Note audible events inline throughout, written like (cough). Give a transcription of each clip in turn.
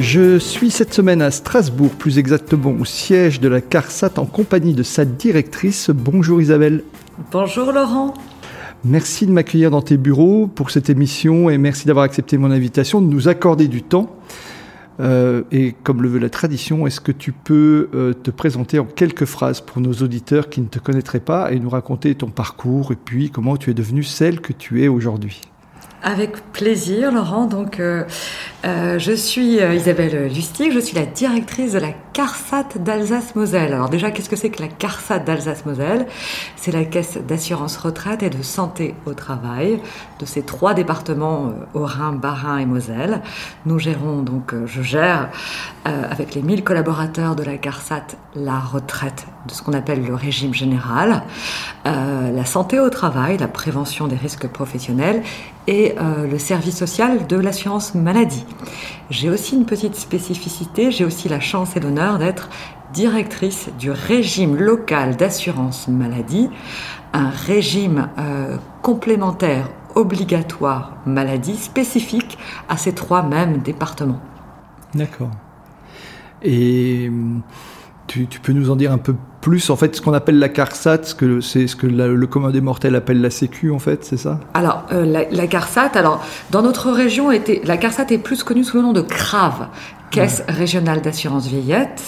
Je suis cette semaine à Strasbourg, plus exactement au siège de la CARSAT en compagnie de sa directrice. Bonjour Isabelle. Bonjour Laurent. Merci de m'accueillir dans tes bureaux pour cette émission et merci d'avoir accepté mon invitation, de nous accorder du temps. Euh, et comme le veut la tradition, est-ce que tu peux euh, te présenter en quelques phrases pour nos auditeurs qui ne te connaîtraient pas et nous raconter ton parcours et puis comment tu es devenue celle que tu es aujourd'hui? Avec plaisir, Laurent. Donc, euh, euh, je suis euh, Isabelle Lustig, je suis la directrice de la CARSAT d'Alsace-Moselle. Alors déjà, qu'est-ce que c'est que la CARSAT d'Alsace-Moselle? C'est la caisse d'assurance retraite et de santé au travail de ces trois départements, Haut-Rhin, Bas-Rhin et Moselle. Nous gérons donc, je gère avec les 1000 collaborateurs de la CARSAT la retraite de ce qu'on appelle le régime général, la santé au travail, la prévention des risques professionnels et euh, le service social de l'assurance maladie. J'ai aussi une petite spécificité, j'ai aussi la chance et l'honneur d'être directrice du régime local d'assurance maladie, un régime euh, complémentaire obligatoire maladie spécifique à ces trois mêmes départements. D'accord. Et tu, peux nous en dire un peu plus, en fait, ce qu'on appelle la CARSAT, ce que c'est ce que le commun des mortels appelle la Sécu, en fait, c'est ça? Alors, euh, la, CARSAT, alors, dans notre région, était, la CARSAT est plus connue sous le nom de CRAV, Caisse régionale d'assurance vieillette,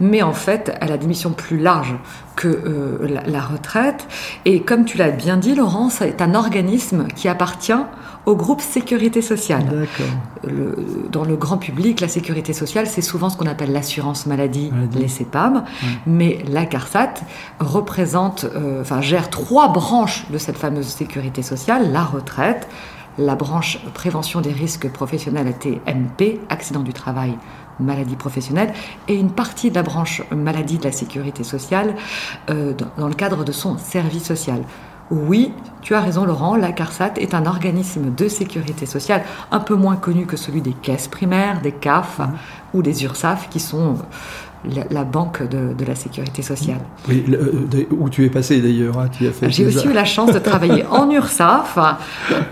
mais en fait, elle a des missions plus larges que euh, la, retraite. Et comme tu l'as bien dit, Laurence, c'est un organisme qui appartient au groupe sécurité sociale. Le, dans le grand public, la sécurité sociale, c'est souvent ce qu'on appelle l'assurance maladie, les CEPAM, mais la CARSAT représente, euh, enfin gère trois branches de cette fameuse sécurité sociale, la retraite, la branche prévention des risques professionnels TMP, accident du travail, maladie professionnelle, et une partie de la branche maladie de la sécurité sociale euh, dans, le cadre de son service social. Oui, tu as raison Laurent, la CARSAT est un organisme de sécurité sociale un peu moins connu que celui des caisses primaires, des CAF mmh. ou des URSAF qui sont la, banque de, la sécurité sociale. Oui, euh, où tu es passé d'ailleurs. Hein, J'ai aussi eu la chance de travailler (laughs) en URSAF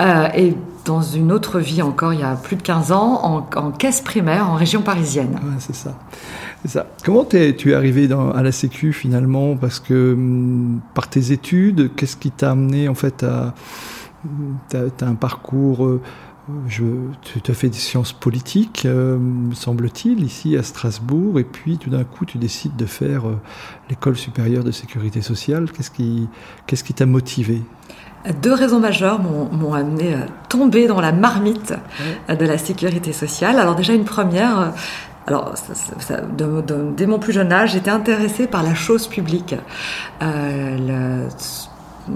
euh, et dans une autre vie encore, il y a plus de 15 ans, en, caisse primaire en région parisienne. c'est ça. Ça. Comment es, tu es arrivé dans, à la Sécu finalement? Parce que hum, par tes études, qu'est-ce qui t'a amené en fait à... Tu as, un parcours... Euh, je, tu as fait des sciences politiques, euh, me semble-t-il, ici à Strasbourg, et puis tout d'un coup tu décides de faire euh, l'école supérieure de sécurité sociale. Qu'est-ce qui qu'est-ce qui t'a motivé? Deux raisons majeures m'ont amené à tomber dans la marmite de la sécurité sociale. Alors déjà une première, euh, dès mon plus jeune âge, j'étais intéressée par la chose publique,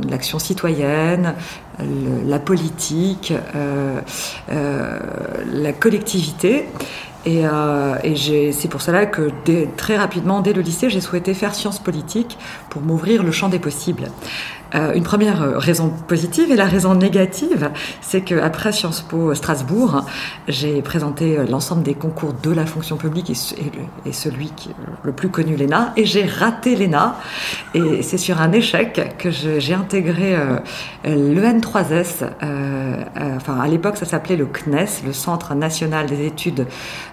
l'action citoyenne, la politique, euh, euh, la collectivité. Euh, et c'est pour cela que très rapidement, dès le lycée, j'ai souhaité faire sciences politiques pour m'ouvrir le champ des possibles. Euh, une première raison positive et la raison négative, c'est qu'après Sciences Po Strasbourg, j'ai présenté l'ensemble des concours de la fonction publique et, celui qui le plus connu, l'ENA, et j'ai raté l'ENA. Et c'est sur un échec que j'ai intégré euh, l'EN3S. Euh, enfin, à l'époque, ça s'appelait le CNES, le Centre national des études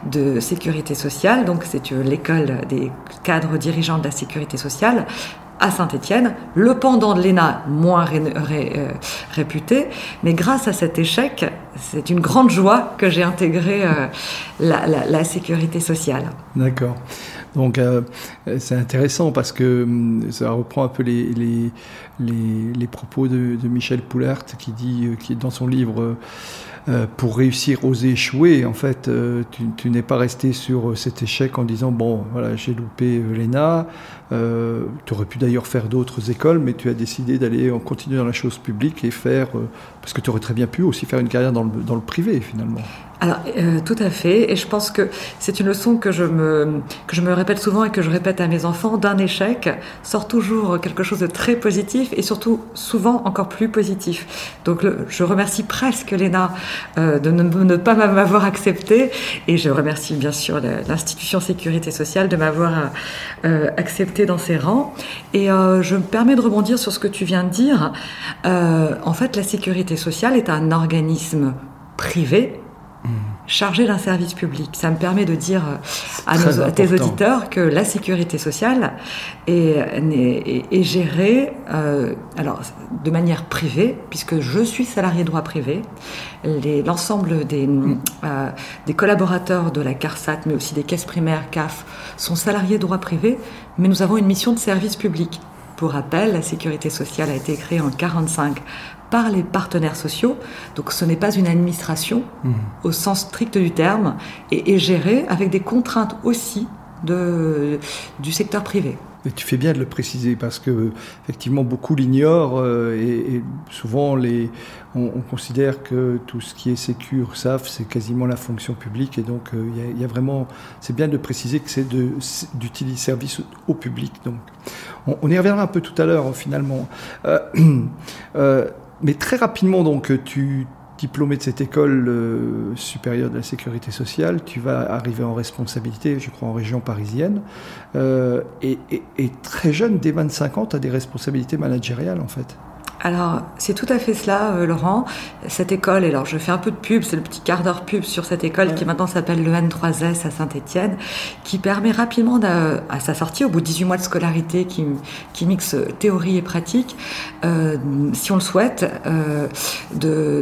de sécurité sociale. Donc, c'est l'école des cadres dirigeants de la sécurité sociale à Saint-Étienne, le pendant de l'ENA moins euh, réputé, mais grâce à cet échec, c'est une grande joie que j'ai intégré euh, la, sécurité sociale. D'accord. Donc euh, c'est intéressant parce que hum, ça reprend un peu les, les, propos de, Michel Poulart qui dit, qui est dans son livre euh, pour réussir, oser échouer. En fait, euh, tu, n'es pas resté sur cet échec en disant bon, voilà, j'ai loupé l'ENA. tu aurais pu d'ailleurs faire d'autres écoles, mais tu as décidé d'aller en continuer dans la chose publique et faire parce que tu aurais très bien pu aussi faire une carrière dans le, dans le privé finalement. Alors, euh, tout à fait. Et je pense que c'est une leçon que je, me, que je me répète souvent et que je répète à mes enfants. D'un échec sort toujours quelque chose de très positif et surtout souvent encore plus positif. Donc, je remercie presque Léna euh, de ne, pas m'avoir accepté et je remercie bien sûr l'institution Sécurité Sociale de m'avoir euh, accepté dans ses rangs. Et euh, je me permets de rebondir sur ce que tu viens de dire. Euh, en fait, la Sécurité Sociale est un organisme privé chargé d'un service public. Ça me permet de dire à, tes auditeurs que la sécurité sociale est, est, gérée euh, alors, de manière privée, puisque je suis salarié droit privé. L'ensemble des, euh, des collaborateurs de la CARSAT, mais aussi des caisses primaires CAF, sont salariés droit privé, mais nous avons une mission de service public. Pour rappel, la sécurité sociale a été créée en 1945 par les partenaires sociaux. Donc ce n'est pas une administration mmh. au sens strict du terme et est gérée avec des contraintes aussi de, du secteur privé. Mais tu fais bien de le préciser parce que effectivement beaucoup l'ignorent euh, et, souvent les, on, considère que tout ce qui est sécure, SAF, c'est quasiment la fonction publique et donc euh, il y, a vraiment, c'est bien de préciser que c'est d'utiliser service au public. Donc on, y reviendra un peu tout à l'heure finalement. Euh, (clears throat) mais très rapidement, donc, tu diplômé de cette école euh, supérieure de la sécurité sociale, tu vas arriver en responsabilité, je crois, en région parisienne. Euh, et, et, très jeune, dès 25 ans, tu as des responsabilités managériales, en fait. Alors, c'est tout à fait cela, euh, Laurent. Cette école, et alors je fais un peu de pub, c'est le petit quart d'heure pub sur cette école qui maintenant s'appelle le N3S à Saint-Étienne, qui permet rapidement, à sa sortie, au bout de 18 mois de scolarité, qui, qui mixe théorie et pratique, euh, si on le souhaite, euh,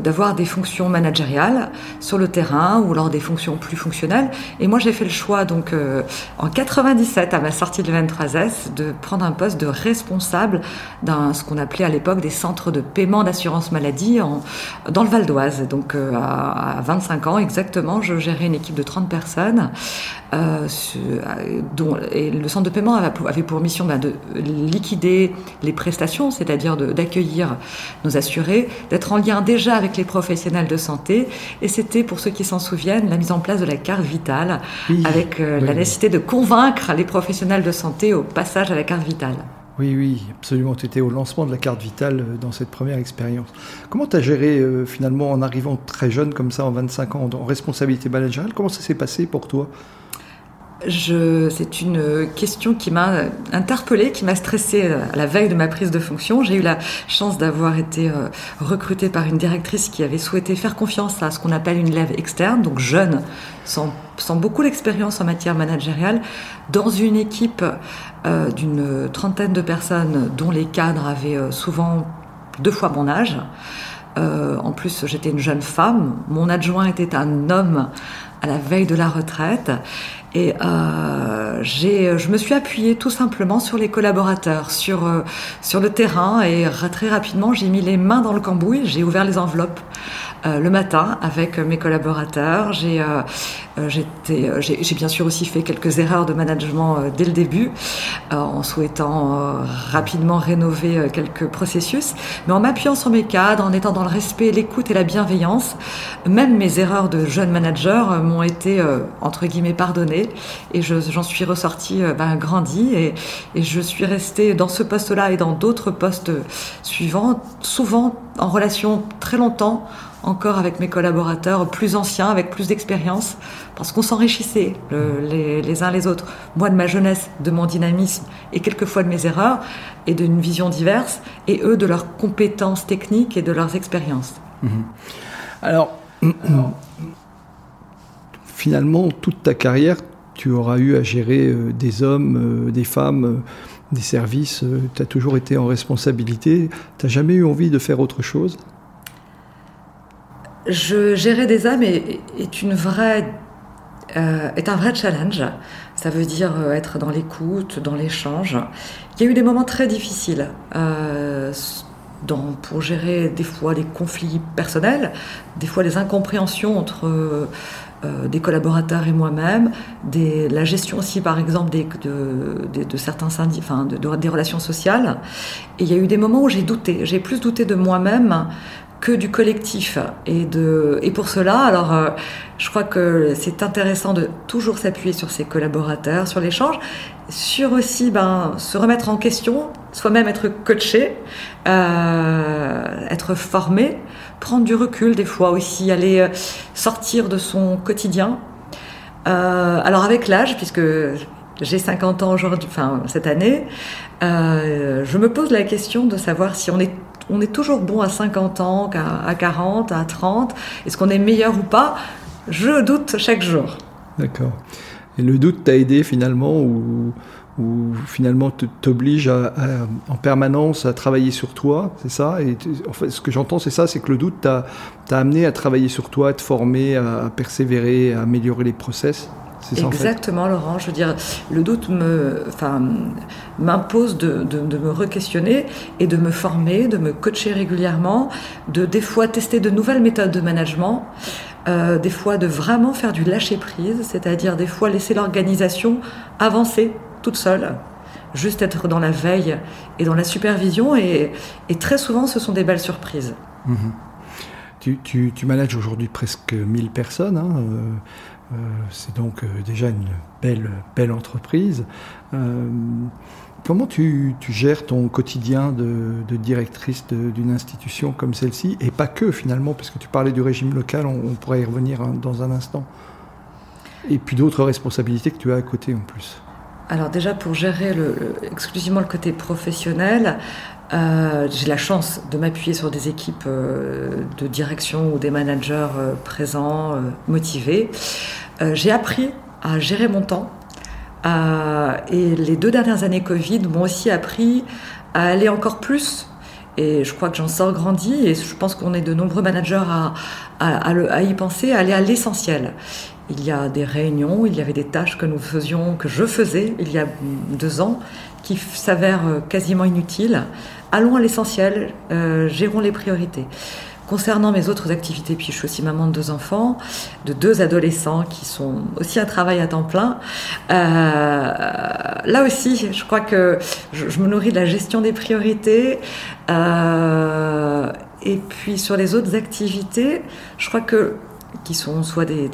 d'avoir des fonctions managériales sur le terrain ou alors des fonctions plus fonctionnelles. Et moi, j'ai fait le choix, donc, en 97, à ma sortie de le N3S, de prendre un poste de responsable d'un ce qu'on appelait à l'époque des centres de paiement d'assurance maladie en, dans le Val d'Oise. Donc euh, à, 25 ans exactement, je gérais une équipe de 30 personnes. Euh, dont, et le centre de paiement avait pour mission bah, de liquider les prestations, c'est-à-dire d'accueillir nos assurés, d'être en lien déjà avec les professionnels de santé. Et c'était, pour ceux qui s'en souviennent, la mise en place de la carte vitale, avec euh, la nécessité de convaincre les professionnels de santé au passage à la carte vitale. Oui, oui, absolument. Tu étais au lancement de la carte vitale euh, dans cette première expérience. Comment tu as géré euh, finalement en arrivant très jeune comme ça, en 25 ans, en responsabilité managériale? Comment ça s'est passé pour toi? C'est une question qui m'a interpellée, qui m'a stressée euh, à la veille de ma prise de fonction. J'ai eu la chance d'avoir été recrutée par une directrice qui avait souhaité faire confiance à ce qu'on appelle une lève externe, donc jeune, sans, sans beaucoup d'expérience en matière managériale, dans une équipe euh, d'une trentaine de personnes dont les cadres avaient euh, souvent deux fois mon âge. Euh, en plus, j'étais une jeune femme. Mon adjoint était un homme à la veille de la retraite. Et euh, je me suis appuyée tout simplement sur les collaborateurs, sur, sur le terrain. Et très rapidement, j'ai mis les mains dans le cambouis, j'ai ouvert les enveloppes. Euh, le matin avec mes collaborateurs. J'ai euh, euh, j'ai bien sûr aussi fait quelques erreurs de management dès le début, en souhaitant rapidement rénover quelques processus, mais en m'appuyant sur mes cadres, en étant dans le respect, l'écoute et la bienveillance, même mes erreurs de jeune manager m'ont été entre guillemets pardonnées, et j'en suis ressortie ben, grandie, et, et je suis restée dans ce poste-là et dans d'autres postes suivants, souvent en relation très longtemps encore avec mes collaborateurs plus anciens, avec plus d'expérience, parce qu'on s'enrichissait les, uns les autres. Moi de ma jeunesse, de mon dynamisme et quelquefois de mes erreurs, et d'une vision diverse, et eux de leurs compétences techniques et de leurs expériences. Mhm. Alors, finalement, toute ta carrière, tu auras eu à gérer euh, des hommes, euh, des femmes, euh, des services, tu as toujours été en responsabilité, tu n'as jamais eu envie de faire autre chose? Je gérer des âmes est, une vraie, euh, est un vrai challenge. Ça veut dire euh, être dans l'écoute, dans l'échange. Il y a eu des moments très difficiles. Euh, pour gérer des fois des conflits personnels, des fois des incompréhensions entre des collaborateurs et moi-même, la gestion aussi par exemple de, certains syndicats, enfin de, des relations sociales. Et il y a eu des moments où j'ai douté, j'ai plus douté de moi-même que du collectif. Et, de, et pour cela, alors, euh, je crois que c'est intéressant de toujours s'appuyer sur ses collaborateurs, sur l'échange, sur aussi ben, se remettre en question, soi-même être coaché, euh, être formé, prendre du recul des fois aussi, aller euh, sortir de son quotidien. Alors avec l'âge, puisque j'ai 50 ans aujourd'hui, enfin cette année, je me pose la question de savoir si on est on est toujours bon à 50 ans, à 40, à 30. Est-ce qu'on est meilleur ou pas? Je doute chaque jour. D'accord. Et le doute t'a aidé finalement ou, finalement t'oblige en permanence à travailler sur toi, c'est ça? Et en fait, ce que j'entends, c'est ça, c'est que le doute t'a amené à travailler sur toi, à te former, à, persévérer, à améliorer les process? Exactement, Laurent. Je veux dire, le doute me, enfin, m'impose de, de, me re-questionner et de me former, de me coacher régulièrement, de des fois tester de nouvelles méthodes de management, euh, des fois de vraiment faire du lâcher prise, c'est-à-dire des fois laisser l'organisation avancer toute seule, juste être dans la veille et dans la supervision, et, et très souvent ce sont des belles surprises. Mhm. Tu, tu, tu, manages aujourd'hui presque 1000 personnes. Hein, euh, c'est donc euh, déjà une belle, belle entreprise. Euh, comment tu, gères ton quotidien de, directrice d'une institution comme celle-ci? Et pas que finalement, parce que tu parlais du régime local, on, pourrait y revenir hein, dans un instant. Et puis d'autres responsabilités que tu as à côté en plus. Alors déjà pour gérer exclusivement le côté professionnel, euh, j'ai la chance de m'appuyer sur des équipes euh, de direction ou des managers euh, présents, motivés. j'ai appris à gérer mon temps. et les deux dernières années Covid m'ont aussi appris à aller encore plus. Et je crois que j'en sors grandi et je pense qu'on est de nombreux managers à, à y penser, à aller à l'essentiel. Il y a des réunions, il y avait des tâches que nous faisions, que je faisais il y a deux ans, qui s'avèrent quasiment inutiles allons à l'essentiel, euh, gérons les priorités. Concernant mes autres activités, puis je suis aussi maman de deux enfants, de deux adolescents qui sont aussi à travail à temps plein. Euh, là aussi, je crois que je, me nourris de la gestion des priorités. Euh, et puis sur les autres activités, je crois que qui sont soit des,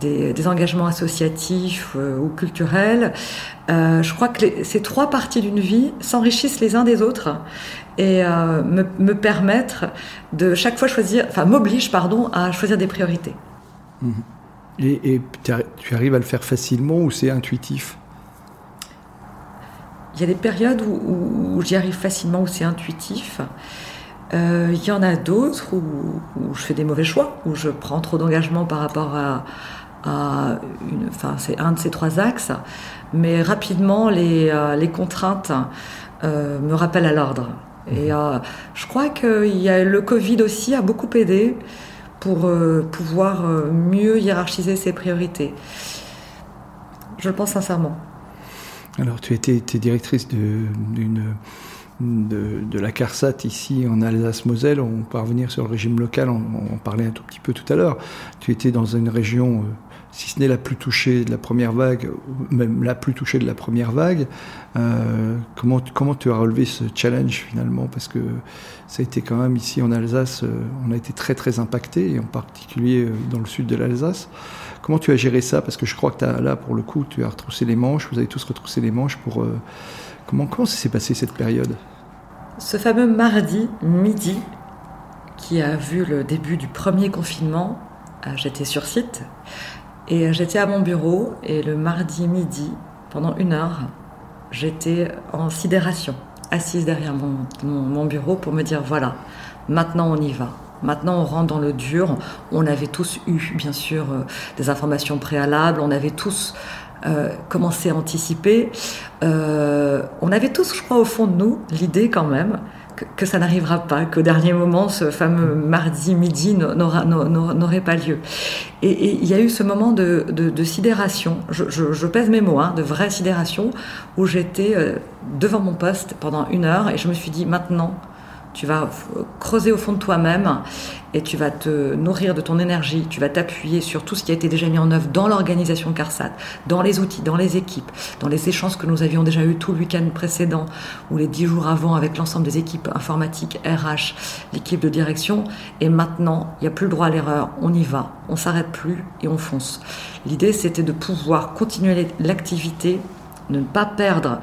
des, engagements associatifs euh, ou culturels. Euh, je crois que ces trois parties d'une vie s'enrichissent les uns des autres et euh, me, me permettre de chaque fois choisir, enfin m'oblige pardon à choisir des priorités. Mmh. Et, tu arrives à le faire facilement ou c'est intuitif? Il y a des périodes où, j'y arrive facilement, où c'est intuitif. il y en a d'autres où, où, je fais des mauvais choix, où je prends trop d'engagement par rapport à, une, enfin, c'est un de ces trois axes, mais rapidement les, euh, les contraintes euh, me rappellent à l'ordre. Et mhm. euh, je crois que y a, le Covid aussi a beaucoup aidé pour pouvoir mieux hiérarchiser ses priorités. Je le pense sincèrement. Alors, tu étais, directrice d'une de, de, la CARSAT ici en Alsace-Moselle. On peut revenir sur le régime local, on, on, parlait un tout petit peu tout à l'heure. Tu étais dans une région si ce n'est la plus touchée de la première vague, ou même la plus touchée de la première vague. Euh, comment, comment tu as relevé ce challenge finalement? Parce que ça a été quand même ici en Alsace, euh, on a été très très impacté, et en particulier euh, dans le sud de l'Alsace. Comment tu as géré ça? Parce que je crois que as, là, pour le coup, tu as retroussé les manches, vous avez tous retroussé les manches pour... comment, comment s'est passé cette période? Ce fameux mardi midi qui a vu le début du premier confinement, j'étais sur site. Et j'étais à mon bureau et le mardi midi, pendant une heure, j'étais en sidération, assise derrière mon, bureau pour me dire voilà, maintenant on y va. Maintenant, on rentre dans le dur. On avait tous eu, bien sûr, euh, des informations préalables. On avait tous euh, commencé à anticiper. Euh, on avait tous, je crois, au fond de nous, l'idée quand même que, ça n'arrivera pas, qu'au dernier moment, ce fameux mardi midi n'aurait pas lieu. Et il y a eu ce moment de, sidération, je, pèse mes mots, hein, de vraie sidération, où j'étais euh, devant mon poste pendant une heure et je me suis dit maintenant, tu vas creuser au fond de toi-même et tu vas te nourrir de ton énergie, tu vas t'appuyer sur tout ce qui a été déjà mis en œuvre dans l'organisation CARSAT, dans les outils, dans les équipes, dans les échanges que nous avions déjà eu tout le week-end précédent ou les dix jours avant avec l'ensemble des équipes informatiques, RH, l'équipe de direction. Et maintenant, il n'y a plus le droit à l'erreur, on y va, on s'arrête plus et on fonce. L'idée, c'était de pouvoir continuer l'activité ne pas perdre,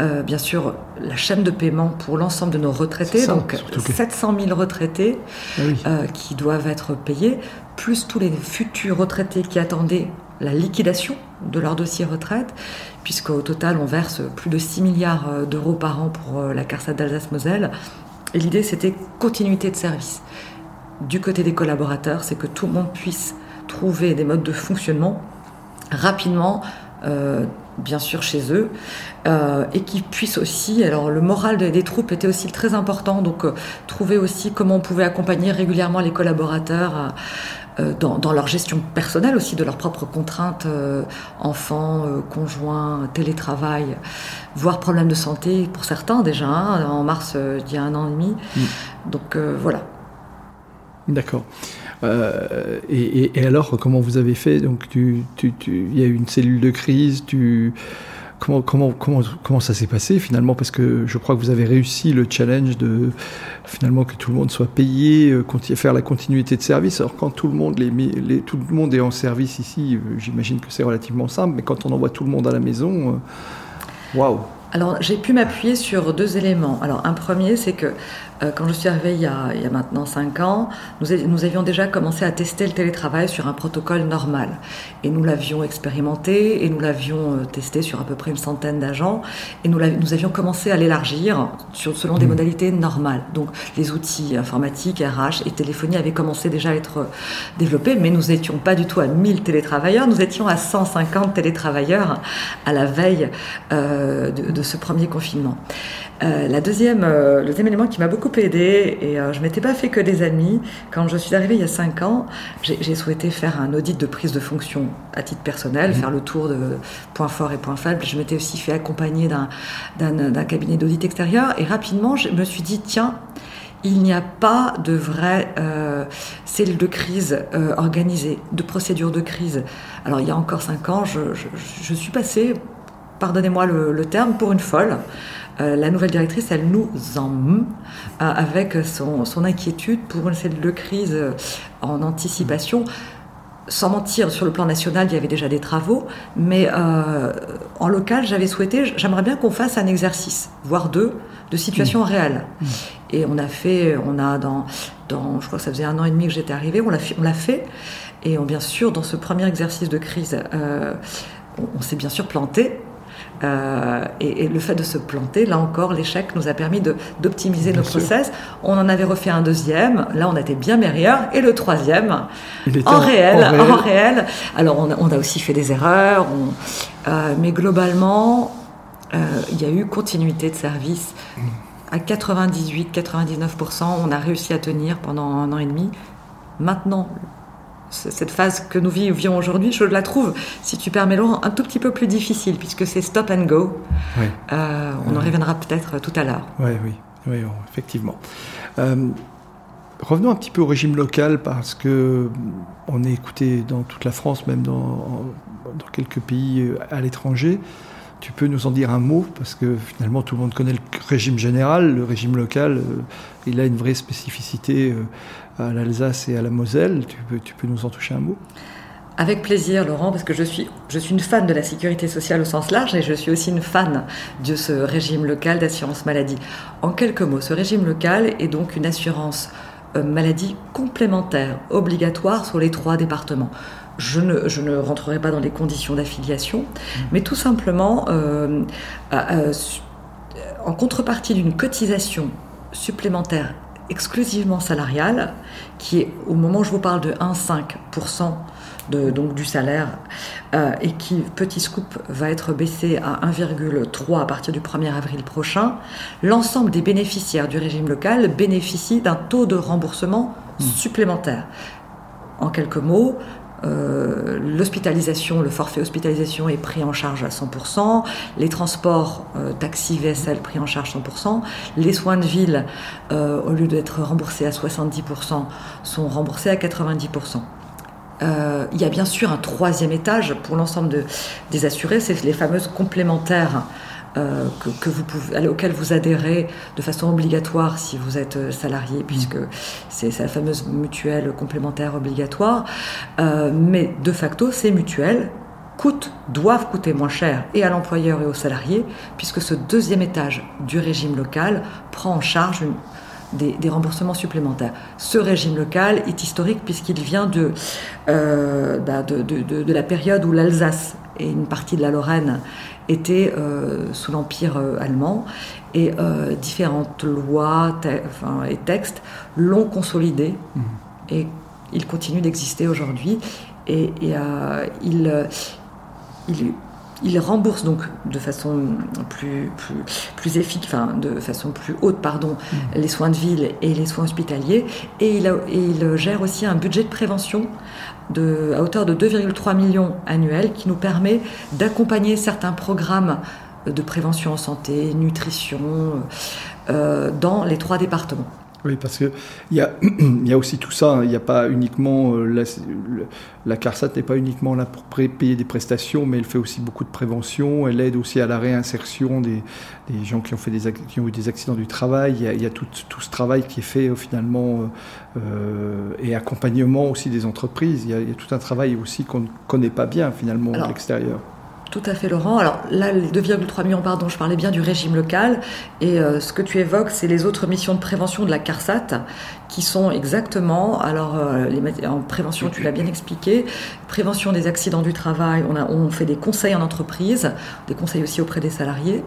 euh, bien sûr, la chaîne de paiement pour l'ensemble de nos retraités, donc 700 000 retraités ah euh, qui doivent être payés, plus tous les futurs retraités qui attendaient la liquidation de leur dossier retraite, puisqu'au total, on verse plus de 6 milliards euh, d'euros par an pour la CARSAT d'Alsace-Moselle. Et l'idée, c'était continuité de service. Du côté des collaborateurs, c'est que tout le monde puisse trouver des modes de fonctionnement rapidement bien sûr chez eux, euh, et qui puissent aussi, alors le moral des, troupes était aussi très important, donc euh, trouver aussi comment on pouvait accompagner régulièrement les collaborateurs euh, dans, leur gestion personnelle aussi de leurs propres contraintes, enfants, conjoints, télétravail, voire problèmes de santé pour certains déjà, hein, en mars il y a un an et demi. Mm. Donc voilà. D'accord. Euh, et, alors, comment vous avez fait? Donc, il y a eu une cellule de crise. Comment, ça s'est passé finalement? Parce que je crois que vous avez réussi le challenge de finalement que tout le monde soit payé, euh, faire la continuité de service. Alors, quand tout le monde, est en service ici, euh, j'imagine que c'est relativement simple. Mais quand on envoie tout le monde à la maison, waouh alors j'ai pu m'appuyer sur deux éléments. Alors un premier, c'est que quand je suis arrivée il y a, il y a maintenant cinq ans, nous, nous, avions déjà commencé à tester le télétravail sur un protocole normal. Et nous l'avions expérimenté et nous l'avions euh, testé sur à peu près une centaine d'agents. Et nous, nous avions commencé à l'élargir selon des mmh. modalités normales. Donc les outils informatiques, RH et téléphonie avaient commencé déjà à être euh, développés, mais nous n'étions pas du tout à 1000 télétravailleurs, nous étions à 150 télétravailleurs à la veille de, de ce premier confinement. Euh, la deuxième, euh, le deuxième élément qui m'a beaucoup aidé, et euh, je m'étais pas fait que des amis, quand je suis arrivée il y a cinq ans, j'ai souhaité faire un audit de prise de fonction à titre personnel, mmh. faire le tour de points forts et points faibles. Je m'étais aussi fait accompagner d'un cabinet d'audit extérieur, et rapidement, je me suis dit, tiens, il n'y a pas de vraie euh, cellule de crise organisée, de procédure de crise. Alors il y a encore cinq ans, je, je, suis passée, pardonnez-moi le, le, terme, pour une folle. Euh, la nouvelle directrice, elle nous en euh, avec son, inquiétude pour une cellule de crise euh, en anticipation sans mentir, sur le plan national, il y avait déjà des travaux, mais en local, j'avais souhaité, j'aimerais bien qu'on fasse un exercice, voire deux, de situation mmh. réelle. Mmh. Et on a fait, on a dans, dans, je crois que ça faisait un an et demi que j'étais arrivée, on l'a fait, on l'a fait, et bien sûr, dans ce premier exercice de crise, on s'est bien sûr planté, euh, et, le fait de se planter, là encore, l'échec nous a permis d'optimiser nos process. On en avait refait un deuxième, là on était bien meilleur, et le troisième, en réel, en réel, Alors on a, aussi fait des erreurs, euh, mais globalement, euh, il y a eu continuité de service. À 98-99%, on a réussi à tenir pendant un an et demi. Maintenant, cette phase que nous vivions aujourd'hui, je la trouve, si tu permets Laurent, un tout petit peu plus difficile, puisque c'est stop and go. Euh, on en reviendra peut-être tout à l'heure. oui, oui, effectivement. Euh, revenons un petit peu au régime local, parce que on est écouté dans toute la France, même dans, dans quelques pays euh, à l'étranger. Tu peux nous en dire un mot Parce que finalement, tout le monde connaît le régime général. Le régime local, il a une vraie spécificité à l'Alsace et à la Moselle. Tu peux, tu peux nous en toucher un mot? Avec plaisir, Laurent, parce que je suis, je suis une fan de la sécurité sociale au sens large et je suis aussi une fan de ce régime local d'assurance maladie. En quelques mots, ce régime local est donc une assurance euh, maladie complémentaire, obligatoire sur les trois départements. Je ne, je ne rentrerai pas dans les conditions d'affiliation, mais tout simplement, euh, euh, en contrepartie d'une cotisation supplémentaire exclusivement salariale, qui est au moment où je vous parle de 1,5% de, donc du salaire, euh, et qui, petit scoop, va être baissé à 1,3 à partir du 1er avril prochain, l'ensemble des bénéficiaires du régime local bénéficient d'un taux de remboursement mmh. supplémentaire. En quelques mots, euh, l'hospitalisation, le forfait hospitalisation est pris en charge à 100%, les transports, euh, taxi, VSL pris en charge 100%, les soins de ville, euh, au lieu d'être remboursés à 70%, sont remboursés à 90%. il y a bien sûr un troisième étage pour l'ensemble des assurés, c'est les fameuses complémentaires euh, que, vous pouvez, auquel vous adhérez de façon obligatoire si vous êtes euh, salarié, puisque c'est la fameuse mutuelle complémentaire obligatoire. Euh, mais de facto, ces mutuelles coûtent, doivent coûter moins cher et à l'employeur et aux salariés, puisque ce deuxième étage du régime local prend en charge des, remboursements supplémentaires. Ce régime local est historique puisqu'il vient de, bah, de, de, la période où l'Alsace et une partie de la Lorraine était euh, sous l'Empire euh, allemand. Et euh, différentes lois et textes l'ont consolidé. Mhm. et il continue d'exister aujourd'hui. Et, il, il, il, rembourse donc de façon plus, plus, plus efficace, enfin de façon plus haute, pardon, mhm. les soins de ville et les soins hospitaliers et il, et il gère aussi un budget de prévention à hauteur de 2,3 millions annuels qui nous permet d'accompagner certains programmes de prévention en santé, nutrition, euh, dans les trois départements. Oui, parce qu'il y a, (clears throat) y a aussi tout ça. Hein. Il n'y a pas uniquement. Euh, la, la CARSAT n'est pas uniquement là pour payer des prestations, mais elle fait aussi beaucoup de prévention. Elle aide aussi à la réinsertion des, des gens qui ont, fait des, qui ont eu des accidents du travail. Il y a, il y a tout, tout, ce travail qui est fait euh, finalement euh, et accompagnement aussi des entreprises. Il y, a, il y, a, tout un travail aussi qu'on ne connaît pas bien finalement de l'extérieur. Tout à fait, Laurent. Alors là, les 2,3 millions, pardon, je parlais bien du régime local. Et euh, ce que tu évoques, c'est les autres missions de prévention de la CARSAT, qui sont exactement, alors euh, les, en prévention, tu l'as bien expliqué, prévention des accidents du travail. On, a, on fait des conseils en entreprise, des conseils aussi auprès des salariés.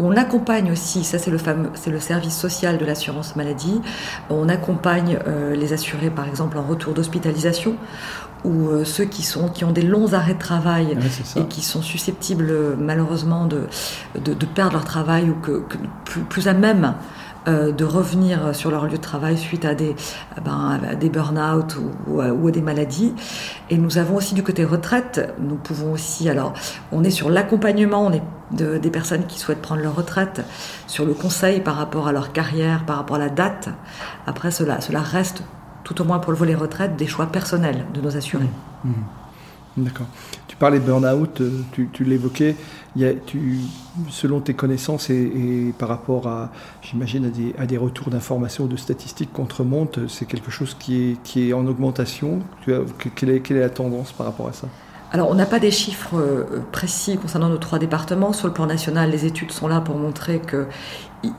On accompagne aussi, ça c'est le fameux, c'est le service social de l'assurance maladie. On accompagne euh, les assurés, par exemple, en retour d'hospitalisation ou euh, ceux qui, sont, qui ont des longs arrêts de travail et qui sont susceptibles malheureusement de, de, perdre leur travail ou que, plus, à même euh, de revenir sur leur lieu de travail suite à des, ben, des burn-out ou, ou, à des maladies. Et nous avons aussi du côté retraite, nous pouvons aussi, alors on est sur l'accompagnement, on est de, des personnes qui souhaitent prendre leur retraite, sur le conseil par rapport à leur carrière, par rapport à la date. Après, cela, cela reste tout au moins pour le volet retraite, des choix personnels de nos assurés. Mmh. D'accord. Tu parlais de burn-out, euh, tu, l'évoquais. Tu, selon tes connaissances et, par rapport à, j'imagine, à des, à des, retours d'informations ou de statistiques qu'on te remonte, c'est quelque chose qui est, qui est en augmentation. Tu as, quelle, est, quelle est la tendance par rapport à ça? Alors, on n'a pas des chiffres euh, précis concernant nos trois départements. Sur le plan national, les études sont là pour montrer que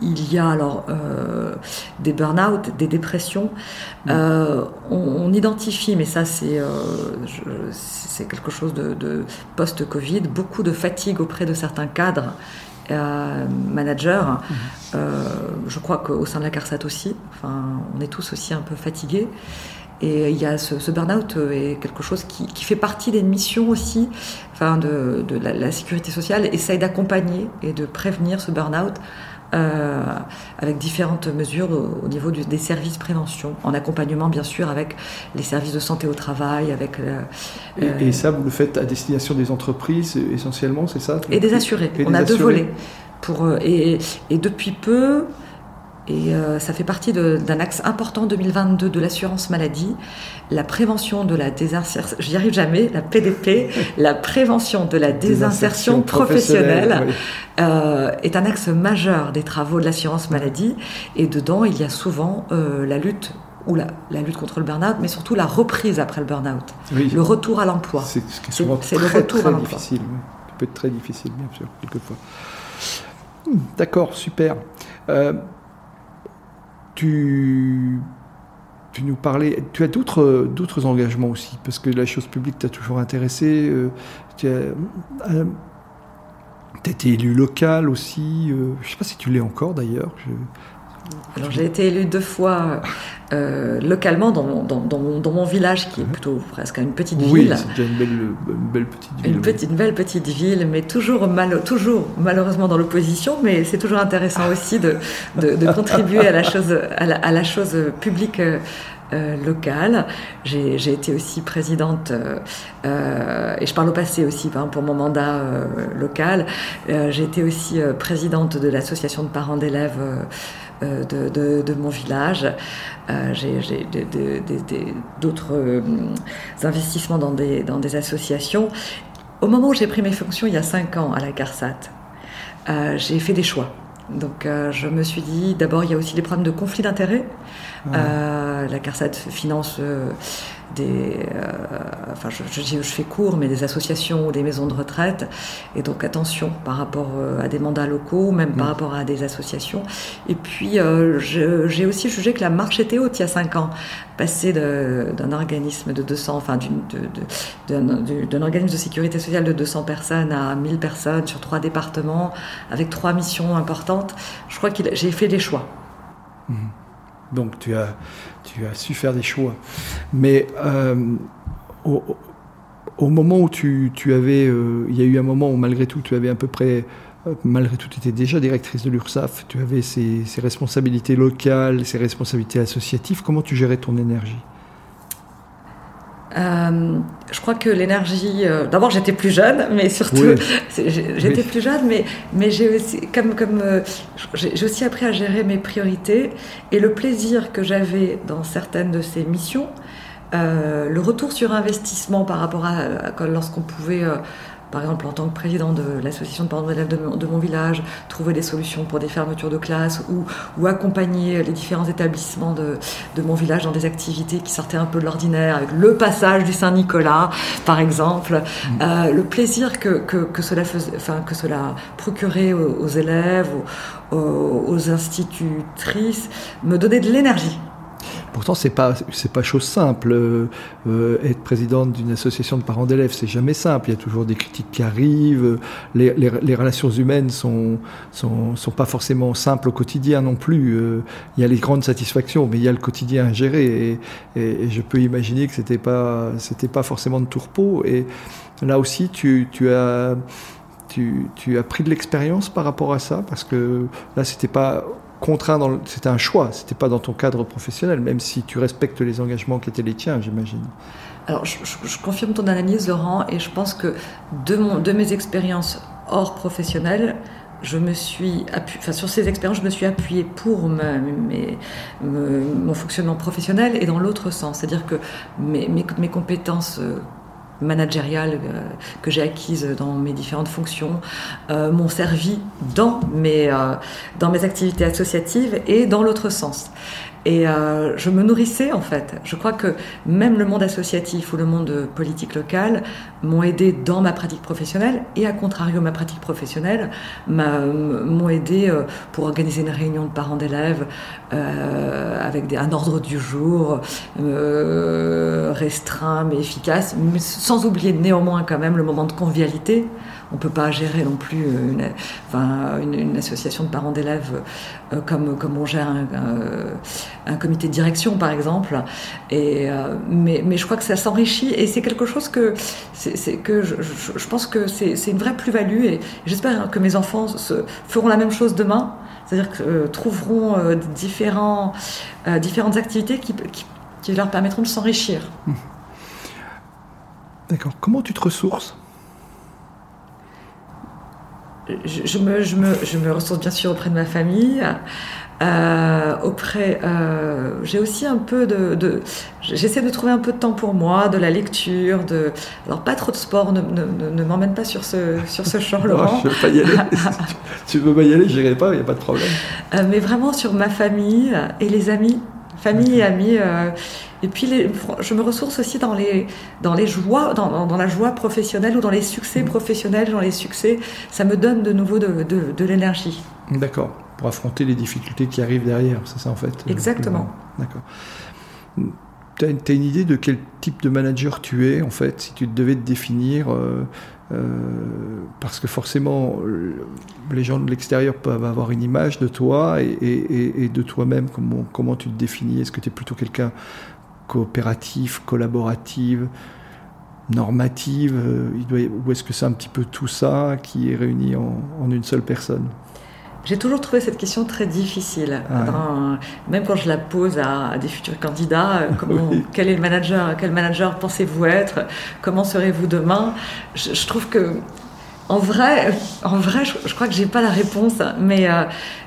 il y a alors euh, des burn-out, des dépressions. Euh, on, identifie, mais ça c'est c'est quelque chose de, post-Covid, beaucoup de fatigue auprès de certains cadres. managers, mm. je crois qu'au sein de la CARSAT aussi, enfin, on est tous aussi un peu fatigués. Et il y a ce, ce burn-out euh, est quelque chose qui, qui, fait partie des missions aussi enfin de, de la, sécurité sociale, essaye d'accompagner et de prévenir ce burn-out euh, avec différentes mesures au, niveau du, des services prévention, en accompagnement bien sûr avec les services de santé au travail, avec... Euh, et, ça, vous le faites à destination des entreprises essentiellement, c'est ça? Et des assurés. On a deux volets. Pour, euh, et, et depuis peu, et euh, ça fait partie d'un axe important 2022 de l'assurance maladie, la prévention de la désinsertion, j'y arrive jamais, la PDP, (laughs) la prévention de la désinsertion professionnelle, euh, est un axe majeur des travaux de l'assurance maladie. Et dedans, il y a souvent euh, la lutte ou la, la, lutte contre le burn-out, mais surtout la reprise après le burn-out, le retour à l'emploi. C'est le retour à l'emploi. difficile, Ça peut être très difficile, bien sûr, quelquefois. D'accord, super. Euh, tu, nous parlais, tu as d'autres, d'autres engagements aussi, parce que la chose publique t'a toujours intéressé. Euh, tu as, euh, été élu local aussi. Euh, je ne sais pas si tu l'es encore d'ailleurs. Alors j'ai été élue deux fois euh, localement dans mon, dans, dans, mon, village qui est plutôt presque une petite ville. Oui, c'est déjà une belle, belle, petite ville. Une, petite, belle petite ville, mais toujours, mal, toujours malheureusement dans l'opposition, mais c'est toujours intéressant aussi de, de, de contribuer à la chose, à la, à la chose publique locale. J'ai été aussi présidente, et je parle au passé aussi hein, pour mon mandat local, j'ai été aussi présidente de l'association de parents d'élèves de, de, mon village. j'ai d'autres investissements dans des, dans des associations. Au moment où j'ai pris mes fonctions, il y a cinq ans à la CARSAT, euh, j'ai fait des choix. Donc euh, je me suis dit, d'abord, il y a aussi des problèmes de conflit d'intérêts. Euh, la CARSAT finance des, euh, enfin je, je, fais court, mais des associations ou des maisons de retraite. Et donc attention par rapport euh, à des mandats locaux, même par mm. rapport à des associations. Et puis euh, j'ai aussi jugé que la marche était haute il y a cinq ans. Passer d'un organisme de 200, enfin d'un organisme de sécurité sociale de 200 personnes à 1000 personnes sur trois départements, avec trois missions importantes, je crois que j'ai fait des choix. Mm. Donc tu as, tu as su faire des choix. Mais euh, au, moment où tu, tu avais, euh, il y a eu un moment où malgré tout, tu avais à peu près, euh, malgré tout, tu étais déjà directrice de l'URSSAF, tu avais ces responsabilités locales, ces responsabilités associatives. Comment tu gérais ton énergie? Euh, je crois que l'énergie. Euh, d'abord, j'étais plus jeune, mais surtout, (laughs) j'étais plus jeune, mais, mais j'ai aussi, comme, comme, euh, j'ai aussi appris à gérer mes priorités et le plaisir que j'avais dans certaines de ces missions, le retour sur investissement par rapport à, à lorsqu'on pouvait par exemple en tant que président de l'association de parents d'élèves de, de, mon village, trouver des solutions pour des fermetures de classes ou, ou accompagner les différents établissements de, de, mon village dans des activités qui sortaient un peu de l'ordinaire, avec le passage du Saint-Nicolas, par exemple, mmh. euh, le plaisir que, que, que, cela faisait, enfin, que cela procurait aux, élèves, aux, aux institutrices, me donnait de l'énergie. Pourtant, c'est pas c'est pas chose simple. Euh, euh, être présidente d'une association de parents d'élèves, c'est jamais simple. Il y a toujours des critiques qui arrivent. Les, relations humaines sont, sont, sont pas forcément simples au quotidien non plus. Euh, il y a les grandes satisfactions, mais il y a le quotidien à gérer. Et, je peux imaginer que c'était pas c'était pas forcément de tourpeau. Et là aussi, tu, tu as tu, tu as pris de l'expérience par rapport à ça parce que là, c'était pas contraint, c'était un choix, c'était pas dans ton cadre professionnel, même si tu respectes les engagements qui étaient les tiens, j'imagine. Alors, je, confirme ton analyse, Laurent, et je pense que de, mon, de mes expériences hors professionnelles, je me suis enfin, sur ces expériences, je me suis appuyée pour mon fonctionnement professionnel et dans l'autre sens, c'est-à-dire que mes, mes, mes compétences euh, managériales euh, que j'ai acquises dans mes différentes fonctions euh, m'ont servi dans mes, euh, dans mes activités associatives et dans l'autre sens. Et euh, je me nourrissais en fait. Je crois que même le monde associatif ou le monde politique local m'ont aidé dans ma pratique professionnelle et à contrario ma pratique professionnelle m'ont aidé euh, pour organiser une réunion de parents d'élèves euh, avec des, un ordre du jour euh, restreint mais efficace, mais sans oublier néanmoins quand même le moment de convivialité on ne peut pas gérer non plus une, enfin, une, association de parents d'élèves euh, comme, on gère un, comité de direction, par exemple. Euh, mais, je crois que ça s'enrichit et c'est quelque chose que, je, pense que c'est, une vraie plus-value et j'espère que mes enfants feront la même chose demain. C'est-à-dire que euh, trouveront différentes activités qui leur permettront de s'enrichir. D'accord. Comment tu te ressources je, me, je, me, je, me, ressource bien sûr auprès de ma famille. Euh, auprès, euh, j'ai aussi un peu de, de j'essaie de trouver un peu de temps pour moi, de la lecture, de, alors pas trop de sport, ne, ne, ne m'emmène pas sur ce sur ce champ, (laughs) Laurent. je veux pas y aller. (laughs) tu veux pas y aller, j'irai pas, il n'y a pas de problème. Euh, mais vraiment sur ma famille et les amis, famille et amis. Et puis, les, je me ressource aussi dans les, dans les joies, dans, dans, la joie professionnelle ou dans les succès professionnels, dans les succès. Ça me donne de nouveau de, de, de l'énergie. D'accord. Pour affronter les difficultés qui arrivent derrière, c'est ça en fait Exactement. D'accord. Tu as, une idée de quel type de manager tu es, en fait, si tu devais te définir euh, euh, Parce que forcément, les gens de l'extérieur peuvent avoir une image de toi et, et, et de toi-même. Comment, comment tu te définis? Est-ce que tu es plutôt quelqu'un coopérative, collaborative, normative euh, Ou est-ce que c'est un petit peu tout ça qui est réuni en, une seule personne? J'ai toujours trouvé cette question très difficile. même quand je la pose à, des futurs candidats, (laughs) comment, quel est le manager, quel manager pensez-vous être? Comment serez-vous demain? Je, trouve que en vrai, en vrai, je, crois que j'ai pas la réponse, mais euh,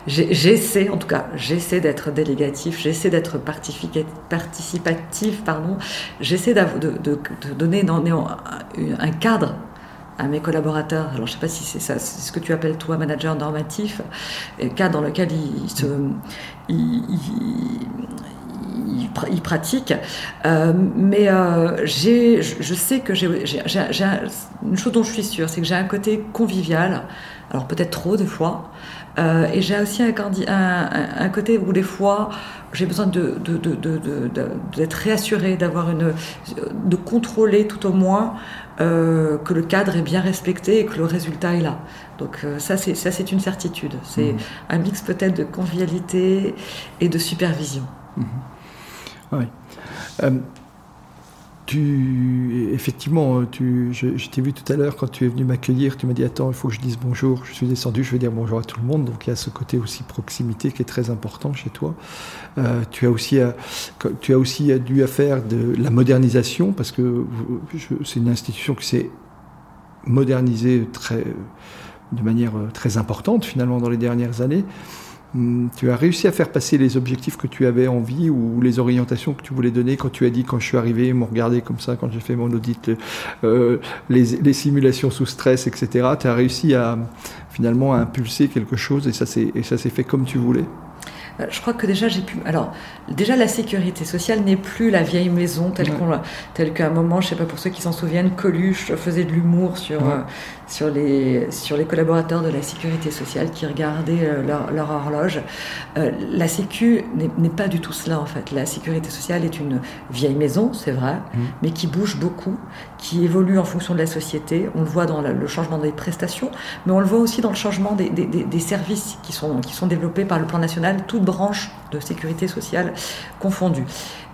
j'essaie, en tout cas, j'essaie d'être délégatif, j'essaie d'être participatif, pardon. J'essaie de, de, donner un cadre à mes collaborateurs. Alors, je sais pas si c'est ça, c'est ce que tu appelles toi manager normatif, cadre dans lequel ils se, il, pratique. Euh, mais euh, j'ai, je sais que j'ai, une chose dont je suis sûre, c'est que j'ai un côté convivial, alors peut-être trop des fois, euh, et j'ai aussi un, un, côté où des fois j'ai besoin de, d'être réassuré, d'avoir une, de contrôler tout au moins que le cadre est bien respecté et que le résultat est là. Donc ça, c'est, ça, c'est une certitude. C'est mmh. un mix peut-être de convivialité et de supervision. Mmh. Oui. Euh, tu, effectivement, tu, je, t'ai vu tout à l'heure quand tu es venu m'accueillir, tu m'as dit attends, il faut que je dise bonjour. Je suis descendu, je vais dire bonjour à tout le monde. Donc il y a ce côté aussi proximité qui est très important chez toi. Euh, tu as aussi, euh, tu as aussi dû à faire de la modernisation parce que c'est une institution qui s'est modernisée très, de manière très importante finalement dans les dernières années. Hmm, tu as réussi à faire passer les objectifs que tu avais envie ou les orientations que tu voulais donner quand tu as dit quand je suis arrivé, ils m'ont regardé comme ça quand j'ai fait mon audit, euh, les, simulations sous stress, etc. Tu as réussi à finalement à impulser quelque chose et ça s'est fait comme tu voulais euh, je crois que déjà j'ai pu. Alors, déjà la sécurité sociale n'est plus la vieille maison telle qu'on telle qu'à un moment, je sais pas pour ceux qui s'en souviennent, Coluche faisait de l'humour sur euh, sur les, sur les collaborateurs de la sécurité sociale qui regardaient euh, leur, horloge. Euh, la Sécu n'est pas du tout cela en fait. La sécurité sociale est une vieille maison, c'est vrai, mmh. mais qui bouge beaucoup, qui évolue en fonction de la société. On le voit dans le changement des prestations, mais on le voit aussi dans le changement des, des, des, services qui sont, qui sont développés par le plan national, toutes branches de sécurité sociale confondues.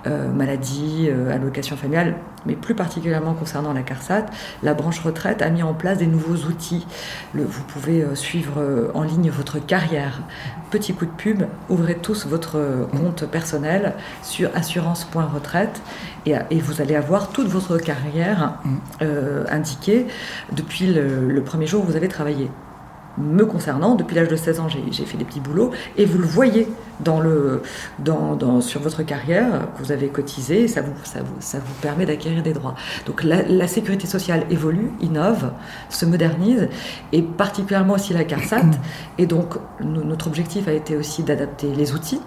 Euh, maladie, euh, allocation familiale, mais plus particulièrement concernant la CARSAT, la branche retraite a mis en place des nouveaux outils. vous pouvez euh, suivre en ligne votre carrière. Petit coup de pub, ouvrez tous votre compte personnel sur assurance.retraite et, et vous allez avoir toute votre carrière indiquée depuis le premier jour où vous avez travaillé me concernant, depuis l'âge de 16 ans, j'ai fait des petits boulots, et vous le voyez dans le, dans, sur votre carrière, que vous avez cotisé, ça vous, ça vous, ça vous permet d'acquérir des droits. Donc la, sécurité sociale évolue, innove, se modernise, et particulièrement aussi la CARSAT, et donc notre objectif a été aussi d'adapter les outils,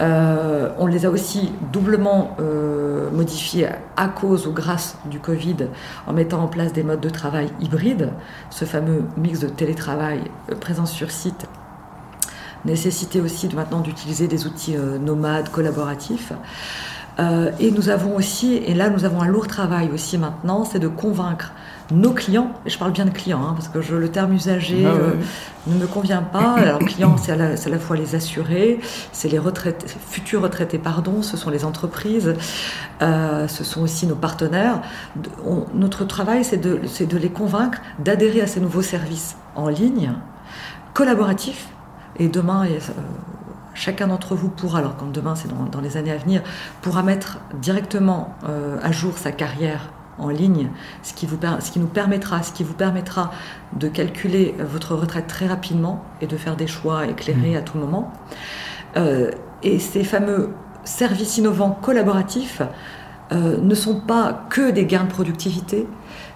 euh, on les a aussi doublement euh, modifiés à cause ou grâce du Covid en mettant en place des modes de travail hybrides, ce fameux mix de télétravail, euh, présence sur site, nécessité aussi de, maintenant d'utiliser des outils nomades, collaboratifs. et nous avons aussi, et là nous avons un lourd travail aussi maintenant, c'est de convaincre nos clients, et je parle bien de clients, hein, parce que je, le terme usagé ah euh, ne me convient pas. Alors, clients, c'est à, la fois les assurés, c'est les retraités, futurs retraités, pardon, ce sont les entreprises, euh, ce sont aussi nos partenaires. notre travail, c'est de, de les convaincre d'adhérer à ces nouveaux services en ligne, collaboratifs, et demain, euh, chacun d'entre vous pourra, alors quand demain c'est dans, les années à venir, pourra mettre directement à jour sa carrière en ligne, ce qui, vous, ce qui nous permettra, ce qui vous permettra de calculer votre retraite très rapidement et de faire des choix éclairés mmh. à tout moment. Euh, et ces fameux services innovants collaboratifs euh, ne sont pas que des gains de productivité,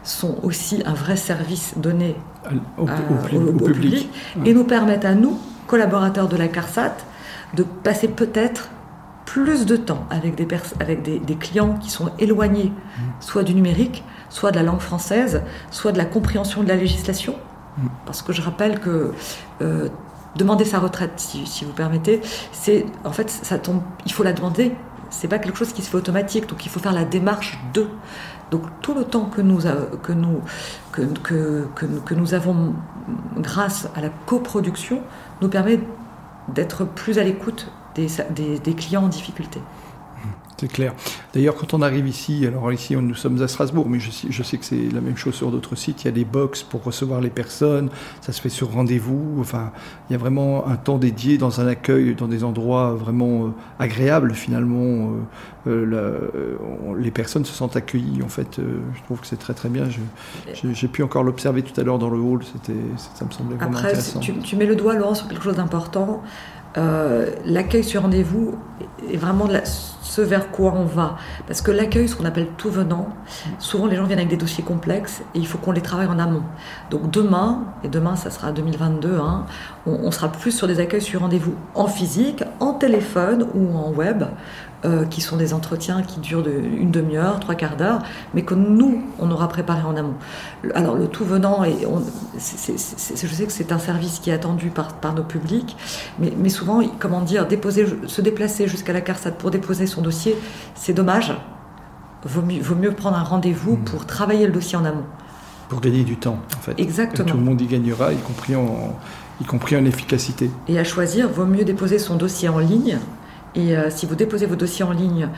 sont aussi un vrai service donné au, public, et nous permettent à nous, collaborateurs de la CARSAT, de passer peut-être plus de temps avec des, avec des, clients qui sont éloignés, mmh. soit du numérique, soit de la langue française, soit de la compréhension de la législation. Mmh. Parce que je rappelle que euh, demander sa retraite, si, vous permettez, c'est en fait ça tombe, il faut la demander. C'est pas quelque chose qui se fait automatique, donc il faut faire la démarche de. Donc tout le temps que nous, que nous, que, que, que nous avons grâce à la coproduction nous permet d'être plus à l'écoute des, clients en difficulté. C'est clair. D'ailleurs, quand on arrive ici, alors ici nous sommes à Strasbourg, mais je, je sais que c'est la même chose sur d'autres sites, il y a des box pour recevoir les personnes, ça se fait sur rendez-vous, enfin, il y a vraiment un temps dédié dans un accueil, dans des endroits vraiment euh, agréables finalement. Euh, euh, les personnes se sentent accueillies en fait. je trouve que c'est très très bien. J'ai pu encore l'observer tout à l'heure dans le hall, ça me semblait vraiment Après, intéressant. Tu, tu mets le doigt, Laurent, sur quelque chose d'important. L'accueil sur rendez-vous est vraiment ce vers quoi on va. Parce que l'accueil, ce qu'on appelle tout venant, souvent les gens viennent avec des dossiers complexes et il faut qu'on les travaille en amont. Donc demain, et demain ça sera 2022, hein, on, sera plus sur des accueils sur rendez-vous en physique, en téléphone ou en web, euh, qui sont des entretiens qui durent de, une demi-heure, trois quarts d'heure, mais que nous, on aura préparé en amont. Alors le tout venant, et je sais que c'est un service qui est attendu par, par nos publics, mais, mais souvent, comment dire, déposer, se déplacer jusqu'à la CARSAT pour déposer son dossier, c'est dommage. Vaut mieux, vaut mieux prendre un rendez-vous mmh. pour travailler le dossier en amont. Pour gagner du temps, en fait. Exactement. Et tout le monde y gagnera, y compris en, y compris en efficacité. Et à choisir, vaut mieux déposer son dossier en ligne et euh, si vous déposez vos dossiers en ligne,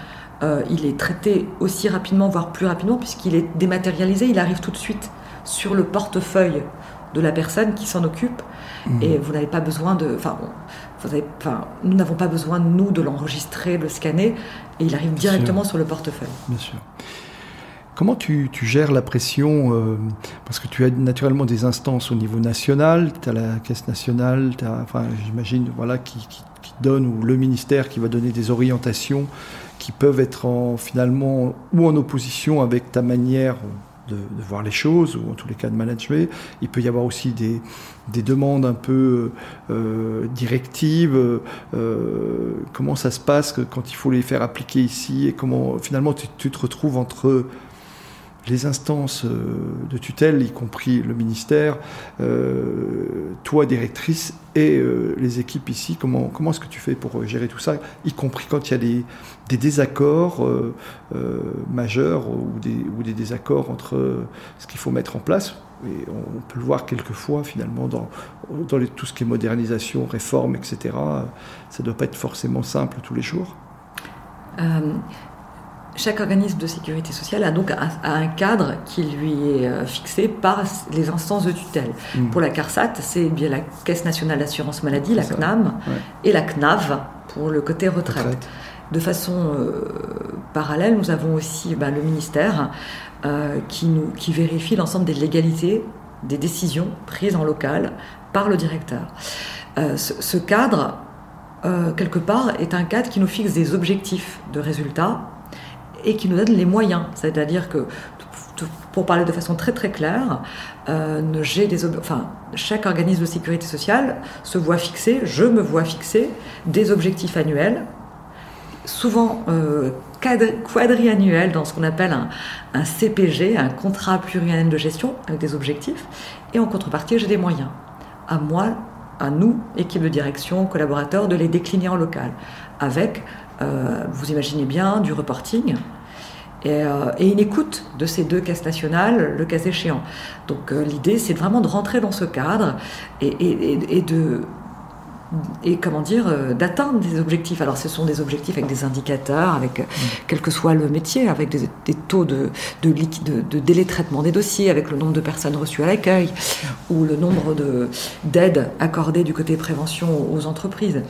euh, il est traité aussi rapidement, voire plus rapidement, puisqu'il est dématérialisé, il arrive tout de suite sur le portefeuille de la personne qui s'en occupe. Mmh. Et vous n'avez pas besoin de. Enfin, nous n'avons pas besoin, nous, de l'enregistrer, de le scanner, et il arrive directement sur le portefeuille. Bien sûr. Comment tu, tu, gères la pression euh, Parce que tu as naturellement des instances au niveau national, tu as la caisse nationale, enfin, j'imagine, voilà, qui, qui, donne, ou le ministère qui va donner des orientations qui peuvent être en, finalement ou en opposition avec ta manière de, voir les choses, ou en tous les cas de manager. Il peut y avoir aussi des, des demandes un peu euh, directives. Euh, comment ça se passe quand il faut les faire appliquer ici et comment finalement tu te retrouves entre les instances euh, de tutelle, y compris le ministère, euh, toi directrice et euh, les équipes ici, comment, comment est-ce que tu fais pour gérer tout ça, y compris quand il y a des, désaccords majeurs ou des, désaccords entre ce qu'il faut mettre en place? On peut le voir quelquefois finalement dans, tout ce qui est modernisation, réforme, etc. Ça ne doit pas être forcément simple tous les jours. Chaque organisme de sécurité sociale a donc un cadre qui lui est euh, fixé par les instances de tutelle. Mmh. Pour la CARSAT, c'est bien la Caisse nationale d'assurance maladie, la CNAM, ouais. et la CNAV pour le côté retraite. retraite. De façon euh, parallèle, nous avons aussi bah, le ministère euh, qui, nous, qui vérifie l'ensemble des légalités des décisions prises en local par le directeur. Euh, ce, ce, cadre, euh, quelque part, est un cadre qui nous fixe des objectifs de résultats et qui nous donne les moyens. C'est-à-dire que, pour parler de façon très très claire, euh, chaque organisme de sécurité sociale se voit fixer, je me vois fixer, des objectifs annuels, souvent euh, quadriannuels dans ce qu'on appelle un, un, CPG, un contrat pluriannuel de gestion, avec des objectifs, et en contrepartie, j'ai des moyens. À moi, à nous, équipe de direction, collaborateurs, de les décliner en local, avec vous imaginez bien, du reporting. Et, euh, et, une écoute de ces deux caisses nationales, le cas échéant. Donc euh, l'idée, c'est vraiment de rentrer dans ce cadre et, et, et de et comment dire euh, d'atteindre des objectifs. Alors ce sont des objectifs avec des indicateurs, avec mmh. quel que soit le métier, avec des, des taux de, de, de, de, délai de traitement des dossiers, avec le nombre de personnes reçues à l'accueil mmh. ou le nombre d'aides accordées du côté prévention aux entreprises.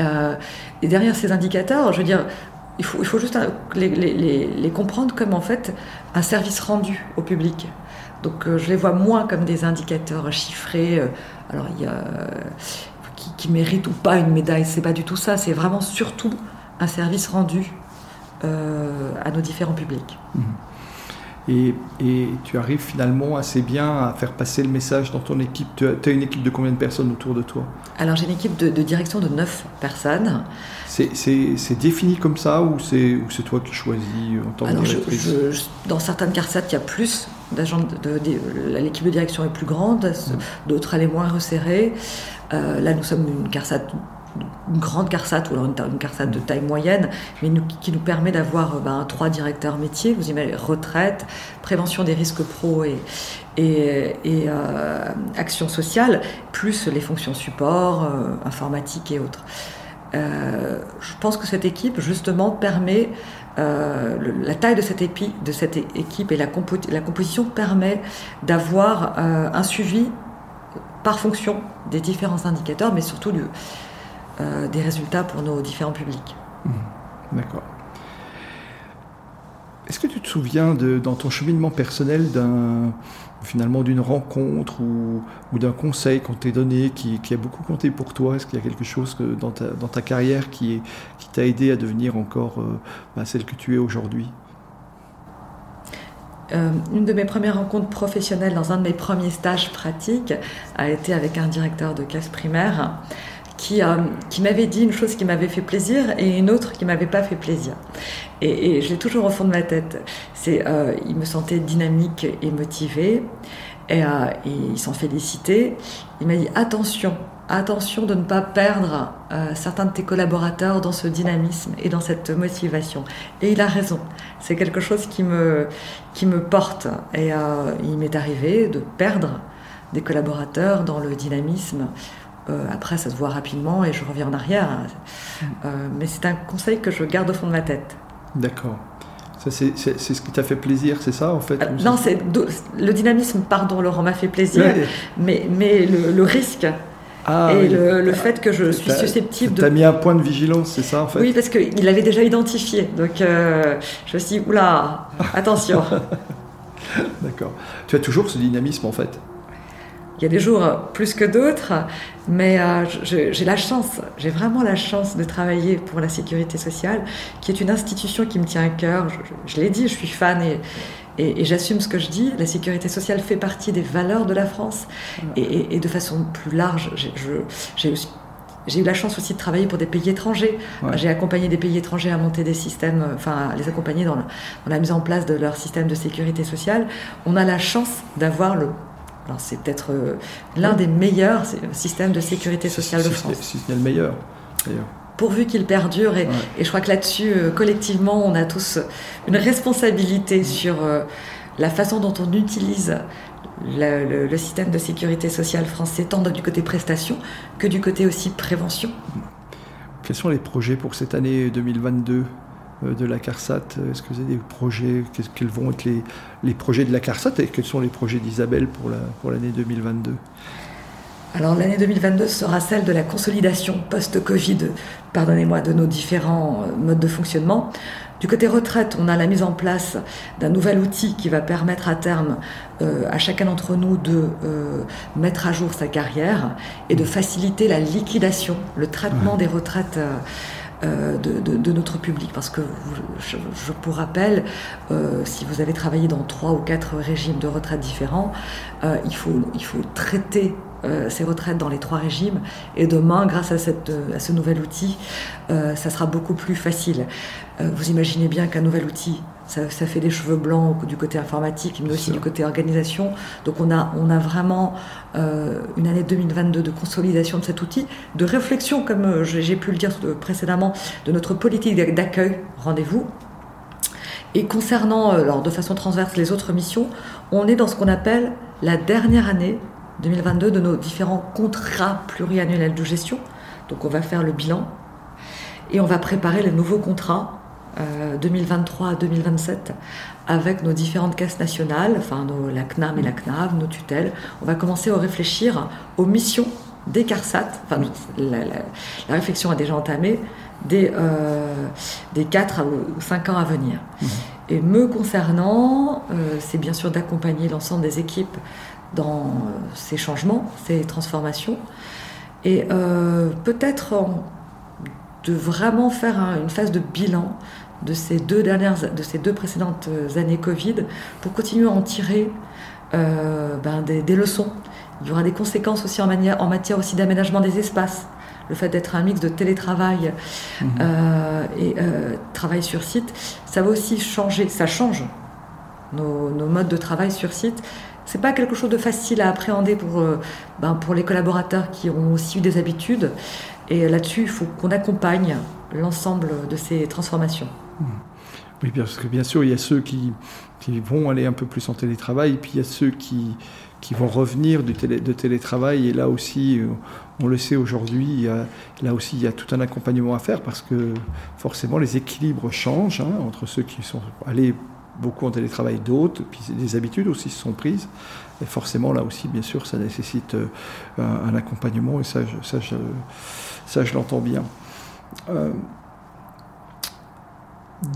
Euh, et derrière ces indicateurs, je veux dire, il faut, il faut juste les, comprendre comme en fait un service rendu au public. Donc euh, je les vois moins comme des indicateurs chiffrés. Euh, alors il y a qui, qui méritent ou pas une médaille, c'est pas du tout ça. C'est vraiment surtout un service rendu à nos différents publics. Mmh. Et, et, tu arrives finalement assez bien à faire passer le message dans ton équipe. Tu as, une équipe de combien de personnes autour de toi? Alors j'ai une équipe de, de, direction de 9 personnes. C'est défini comme ça ou c'est toi qui choisis en tant Alors que directrice? je, je, Dans certaines CARSAT, il y a plus d'agents. De, de, L'équipe de direction est plus grande, mmh. d'autres elle est moins resserrée. Euh, là, nous sommes une CARSAT une grande CARSAT ou alors une, une CARSAT de taille moyenne, mais qui nous permet d'avoir ben, trois directeurs métiers, vous imaginez retraite, prévention des risques pro et, et, et euh, action sociale, plus les fonctions support, euh, informatique et autres. Euh, je pense que cette équipe, justement, permet la taille de cette, équipe et la, composition permet d'avoir un suivi par fonction des différents indicateurs, mais surtout des résultats pour nos différents publics. Mmh. D'accord. Est-ce que tu te souviens de, dans ton cheminement personnel d'un finalement d'une rencontre ou, d'un conseil qu'on t'ait donné qui, a beaucoup compté pour toi? Est-ce qu'il y a quelque chose que, dans, ta, dans, ta, carrière qui, qui t'a aidé à devenir encore euh, bah, celle que tu es aujourd'hui? Euh, une de mes premières rencontres professionnelles dans un de mes premiers stages pratiques a été avec un directeur de classe primaire qui, euh, qui m'avait dit une chose qui m'avait fait plaisir et une autre qui m'avait pas fait plaisir. Et, je l'ai toujours au fond de ma tête. Euh, il me sentait dynamique et motivé, et, euh, et il s'en félicitait. Il m'a dit attention, attention de ne pas perdre certains de tes collaborateurs dans ce dynamisme et dans cette motivation. Et il a raison. C'est quelque chose qui me, qui me porte. Et il m'est arrivé de perdre des collaborateurs dans le dynamisme euh, après, ça se voit rapidement et je reviens en arrière. Euh, mais c'est un conseil que je garde au fond de ma tête. D'accord. C'est ce qui t'a fait plaisir, c'est ça en fait euh, Non, c'est le dynamisme, pardon Laurent, m'a fait plaisir, mais, mais le, risque ah, et le, fait que je suis susceptible de... Tu as mis un point de vigilance, c'est ça en fait Oui, parce qu'il l'avait déjà identifié. Donc je me suis dit, oula, attention. (laughs) D'accord. Tu as toujours ce dynamisme en fait il y a des jours plus que d'autres, mais euh, j'ai la chance, j'ai vraiment la chance de travailler pour la sécurité sociale, qui est une institution qui me tient à cœur. Je, l'ai dit, je suis fan et, et, j'assume ce que je dis. La sécurité sociale fait partie des valeurs de la France et, de façon plus large. J'ai eu la chance aussi de travailler pour des pays étrangers. J'ai accompagné des pays étrangers à monter des systèmes, enfin, à les accompagner dans, dans la mise en place de leur système de sécurité sociale. On a la chance d'avoir le alors c'est peut-être euh, l'un des meilleurs systèmes de sécurité sociale de France. Si ce n'est le meilleur, d'ailleurs. Pourvu qu'il perdure, et, je crois que là-dessus, euh, collectivement, on a tous une responsabilité sur euh, la façon dont on utilise le, système de sécurité sociale français, tant du côté prestation que du côté aussi prévention. Quels sont les projets pour cette année 2022 euh, de la CARSAT Est-ce que vous avez des projets Quels vont être les, les, projets de la CARSAT et quels sont les projets d'Isabelle pour l'année la, pour 2022 alors l'année 2022 sera celle de la consolidation post-Covid, pardonnez-moi, de nos différents euh, modes de fonctionnement. Du côté retraite, on a la mise en place d'un nouvel outil qui va permettre à terme euh, à chacun d'entre nous de mettre à jour sa carrière et de faciliter la liquidation, le traitement des retraites. Euh, de, notre public. Parce que, je, vous rappelle, euh, si vous avez travaillé dans trois ou quatre régimes de retraite différents, euh, il, faut, il faut traiter ces retraites dans les trois régimes. Et demain, grâce à, cette, à ce nouvel outil, ça sera beaucoup plus facile. vous imaginez bien qu'un nouvel outil ça, fait des cheveux blancs du côté informatique, mais aussi du côté organisation. Donc on a, on a vraiment euh, une année 2022 de consolidation de cet outil, de réflexion, comme euh, j'ai pu le dire précédemment, de notre politique d'accueil, rendez-vous. Et concernant, alors euh, de façon transverse, les autres missions, on est dans ce qu'on appelle la dernière année 2022 de nos différents contrats pluriannuels de gestion. Donc on va faire le bilan et on va préparer les nouveaux contrats 2023 à 2027 avec nos différentes caisses nationales, enfin la CNAM et la CNAV, nos tutelles. On va commencer à réfléchir aux missions des CARSAT. Enfin, la, réflexion a déjà entamé des, euh, des 4 ou 5 ans à venir. Mmh. Et me concernant, euh, c'est bien sûr d'accompagner l'ensemble des équipes dans euh, ces changements, ces transformations, et peut-être de vraiment faire une phase de bilan de ces deux dernières, de ces deux précédentes années Covid, pour continuer à en tirer euh, ben, des, leçons. Il y aura des conséquences aussi en, en matière aussi d'aménagement des espaces. Le fait d'être un mix de télétravail mhm. euh, et euh, travail sur site, ça va aussi changer, ça change nos, modes de travail sur site. C'est pas quelque chose de facile à appréhender pour, ben, pour les collaborateurs qui ont aussi eu des habitudes. Et là-dessus, il faut qu'on accompagne l'ensemble de ces transformations. Oui, parce que bien sûr, il y a ceux qui, qui, vont aller un peu plus en télétravail, et puis il y a ceux qui, qui vont revenir du de télétravail. Et là aussi, on le sait aujourd'hui, là aussi, il y a tout un accompagnement à faire parce que forcément, les équilibres changent hein, entre ceux qui sont allés beaucoup en télétravail, d'autres, puis des habitudes aussi se sont prises. Et forcément, là aussi, bien sûr, ça nécessite euh, un, accompagnement, et ça, ça, je, ça, je l'entends bien. Euh,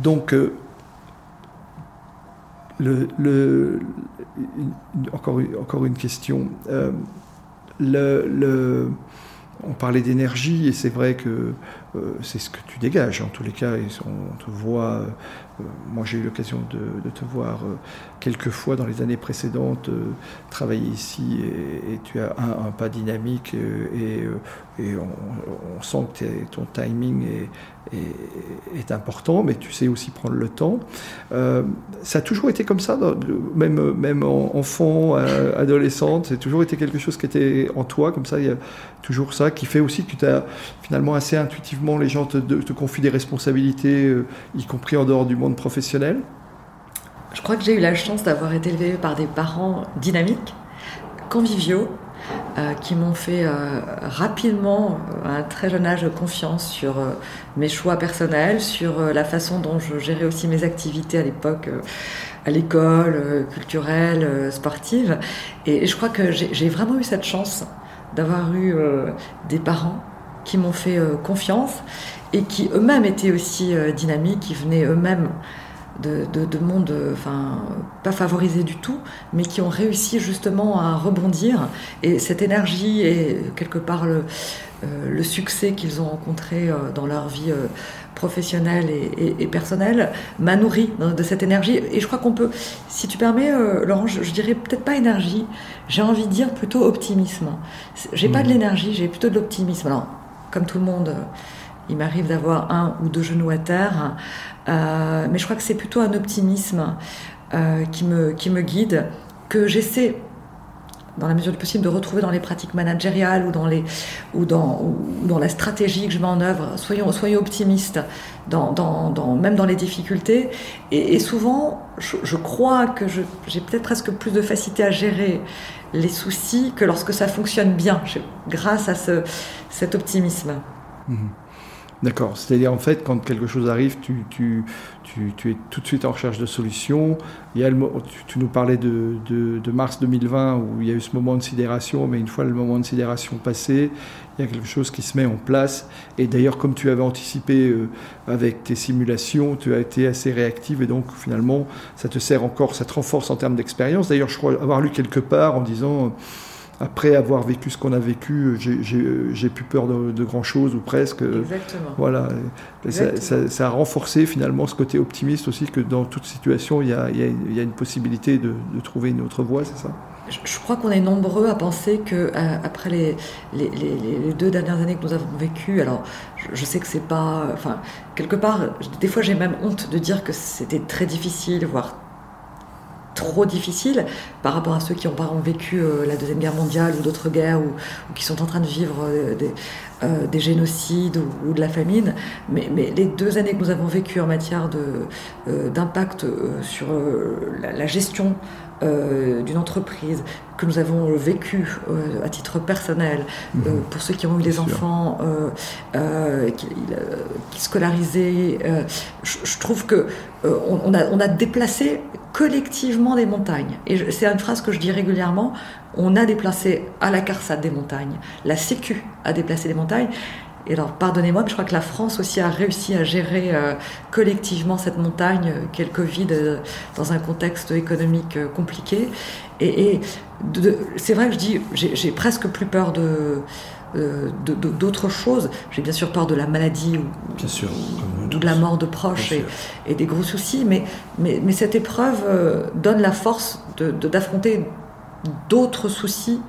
donc, euh, le, encore, une question. le, on parlait d'énergie et c'est vrai que c'est ce que tu dégages en tous les cas. On te voit euh, moi, j'ai eu l'occasion de, te voir euh, quelques fois dans les années précédentes euh, travailler ici et, tu as un, pas dynamique et, on, sent que ton timing est, important, mais tu sais aussi prendre le temps. ça a toujours été comme ça, même, même enfant, adolescente, c'est toujours été quelque chose qui était en toi, comme ça, il y a toujours ça qui fait aussi que tu as finalement assez intuitivement, les gens te, confient des responsabilités, y compris en dehors du monde professionnel Je crois que j'ai eu la chance d'avoir été élevée par des parents dynamiques, conviviaux, euh, qui m'ont fait euh, rapidement, à un très jeune âge, confiance sur euh, mes choix personnels, sur la façon dont je gérais aussi mes activités à l'époque, à l'école, culturelle, sportive. Et, je crois que j'ai vraiment eu cette chance d'avoir eu des parents qui m'ont fait confiance et qui eux-mêmes étaient aussi euh, dynamiques, qui venaient eux-mêmes de, de, mondes enfin, pas favorisés du tout, mais qui ont réussi justement à rebondir. Et cette énergie et quelque part le, euh, le succès qu'ils ont rencontré euh, dans leur vie professionnelle et, personnelle m'a nourri de cette énergie. Et je crois qu'on peut, si tu permets, Laurent, je, dirais peut-être pas énergie, j'ai envie de dire plutôt optimisme. J'ai pas de mmh. l'énergie, j'ai plutôt de l'optimisme. Alors, comme tout le monde il m'arrive d'avoir un ou deux genoux à terre, euh, mais je crois que c'est plutôt un optimisme euh, qui, me, guide, que j'essaie dans la mesure du possible de retrouver dans les pratiques managériales ou dans, la stratégie que je mets en œuvre. Soyons, optimistes, même dans les difficultés. Et, souvent, je, crois que j'ai peut-être presque plus de facilité à gérer les soucis que lorsque ça fonctionne bien, grâce à ce, cet optimisme. Mmh. D'accord. C'est-à-dire, en fait, quand quelque chose arrive, tu, tu, tu, es tout de suite en recherche de solutions. Tu, nous parlais de, de, mars 2020 où il y a eu ce moment de sidération, mais une fois le moment de sidération passé, il y a quelque chose qui se met en place. Et d'ailleurs, comme tu avais anticipé euh, avec tes simulations, tu as été assez réactive et donc finalement, ça te sert encore, ça te renforce en termes d'expérience. D'ailleurs, je crois avoir lu quelque part en disant après avoir vécu ce qu'on a vécu, j'ai plus peur de, grand chose ou presque. Exactement. Voilà. Ça, a renforcé finalement ce côté optimiste aussi que dans toute situation, il y a, il y a une possibilité de, trouver une autre voie, c'est ça? Je crois qu'on est nombreux à penser que euh, après les, les, deux dernières années que nous avons vécues, alors je, sais que c'est pas, enfin quelque part, des fois j'ai même honte de dire que c'était très difficile, voire trop difficile par rapport à ceux qui ont par exemple vécu euh, la Deuxième Guerre mondiale ou d'autres guerres ou, qui sont en train de vivre euh, des, des, génocides ou, de la famine. Mais, les deux années que nous avons vécues en matière d'impact sur la, gestion d'une entreprise, que nous avons vécu à titre personnel, mhm. pour ceux qui ont eu des enfants qui, qui, scolarisaient, je, je, trouve que on, a, on a déplacé collectivement des montagnes. Et c'est une phrase que je dis régulièrement, on a déplacé à la CARSAT des montagnes, la Sécu a déplacé des montagnes. Et alors, pardonnez-moi, mais je crois que la France aussi a réussi à gérer euh, collectivement cette montagne euh, qu'est le Covid euh, dans un contexte économique compliqué. Et, c'est vrai que je dis, j'ai presque plus peur de, d'autres choses. J'ai bien sûr peur de la maladie ou, de la mort de proches et, des gros soucis, mais, mais, mais cette épreuve donne la force d'affronter d'autres soucis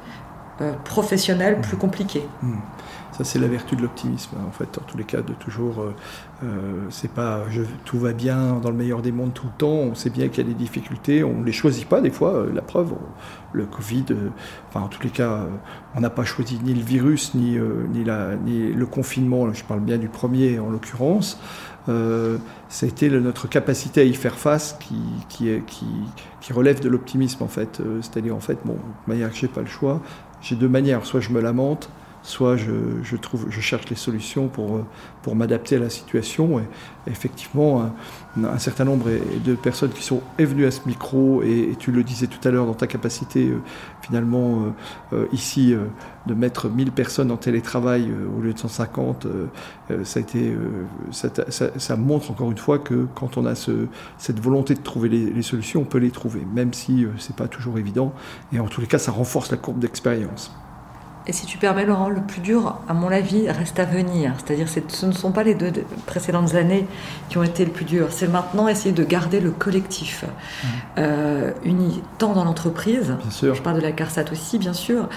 professionnels plus compliqués. Hmm. Ça, c'est la vertu de l'optimisme, en fait, en tous les cas, de toujours. Euh, euh, c'est pas tout va bien dans le meilleur des mondes tout le temps. On sait bien qu'il y a des difficultés. On ne les choisit pas, des fois. Euh, la preuve, le Covid, enfin, en tous les cas, on n'a pas choisi ni le virus, ni, le confinement. Je parle bien du premier, en l'occurrence. été notre capacité à y faire face qui, relève de l'optimisme, en fait. C'est-à-dire, en fait, bon, de manière que je n'ai pas le choix, j'ai deux manières. Soit je me lamente, soit je, cherche les solutions pour, pour m'adapter à la situation. Et, effectivement, un, certain nombre de personnes qui sont venues à ce micro, et, tu le disais tout à l'heure dans ta capacité, euh, finalement, euh, euh, ici, de mettre 1000 personnes en télétravail au lieu de 150, ça, montre encore une fois que quand on a ce, cette volonté de trouver les, les, solutions, on peut les trouver, même si c'est pas toujours évident. Et en tous les cas, ça renforce la courbe d'expérience. Et si tu permets, Laurent, le plus dur, à mon avis, reste à venir. C'est-à-dire, ce ne sont pas les deux précédentes années qui ont été le plus dur. C'est maintenant essayer de garder le collectif mmh. euh, uni, tant dans l'entreprise. Je parle de la CARSAT aussi, bien sûr,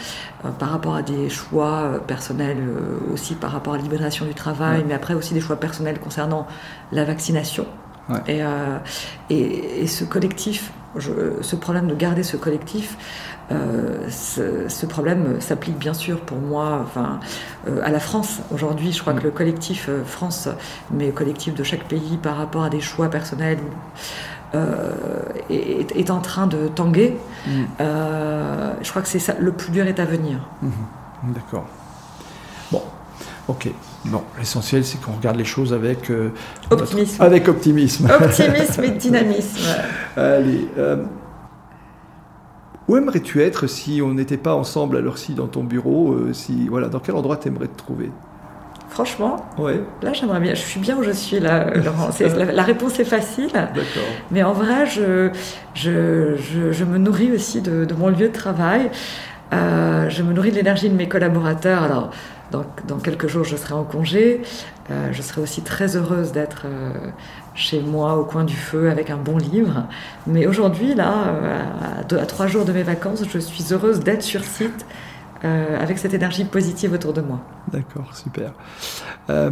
euh, par rapport à des choix euh, personnels, aussi par rapport à la libération du travail, mais après aussi des choix personnels concernant la vaccination. Et, et, ce collectif, ce problème de garder ce collectif, euh, ce, problème s'applique bien sûr pour moi enfin, euh, à la France. Aujourd'hui, je crois que le collectif euh, France, mais le collectif de chaque pays par rapport à des choix personnels, est, en train de tanguer. Mm. je crois que c'est ça, le plus dur est à venir. Mm-hmm. D'accord. Bon, ok. Bon, l'essentiel, c'est qu'on regarde les choses avec optimisme. avec optimisme. Optimisme et dynamisme. (laughs) Allez. Où aimerais-tu être si on n'était pas ensemble à l'heure-ci dans ton bureau euh, si, voilà, Dans quel endroit tu aimerais te trouver? Franchement, ouais. là j'aimerais bien. Je suis bien où je suis là, Laurent. (laughs) la, réponse est facile. Mais en vrai, je, je, je, me nourris aussi de, mon lieu de travail. Euh, je me nourris de l'énergie de mes collaborateurs. Alors, dans, dans, quelques jours, je serai en congé. Euh, je serai aussi très heureuse d'être chez moi au coin du feu avec un bon livre. Mais aujourd'hui, là, euh, à, trois jours de mes vacances, je suis heureuse d'être sur site euh, avec cette énergie positive autour de moi. D'accord, super. Euh,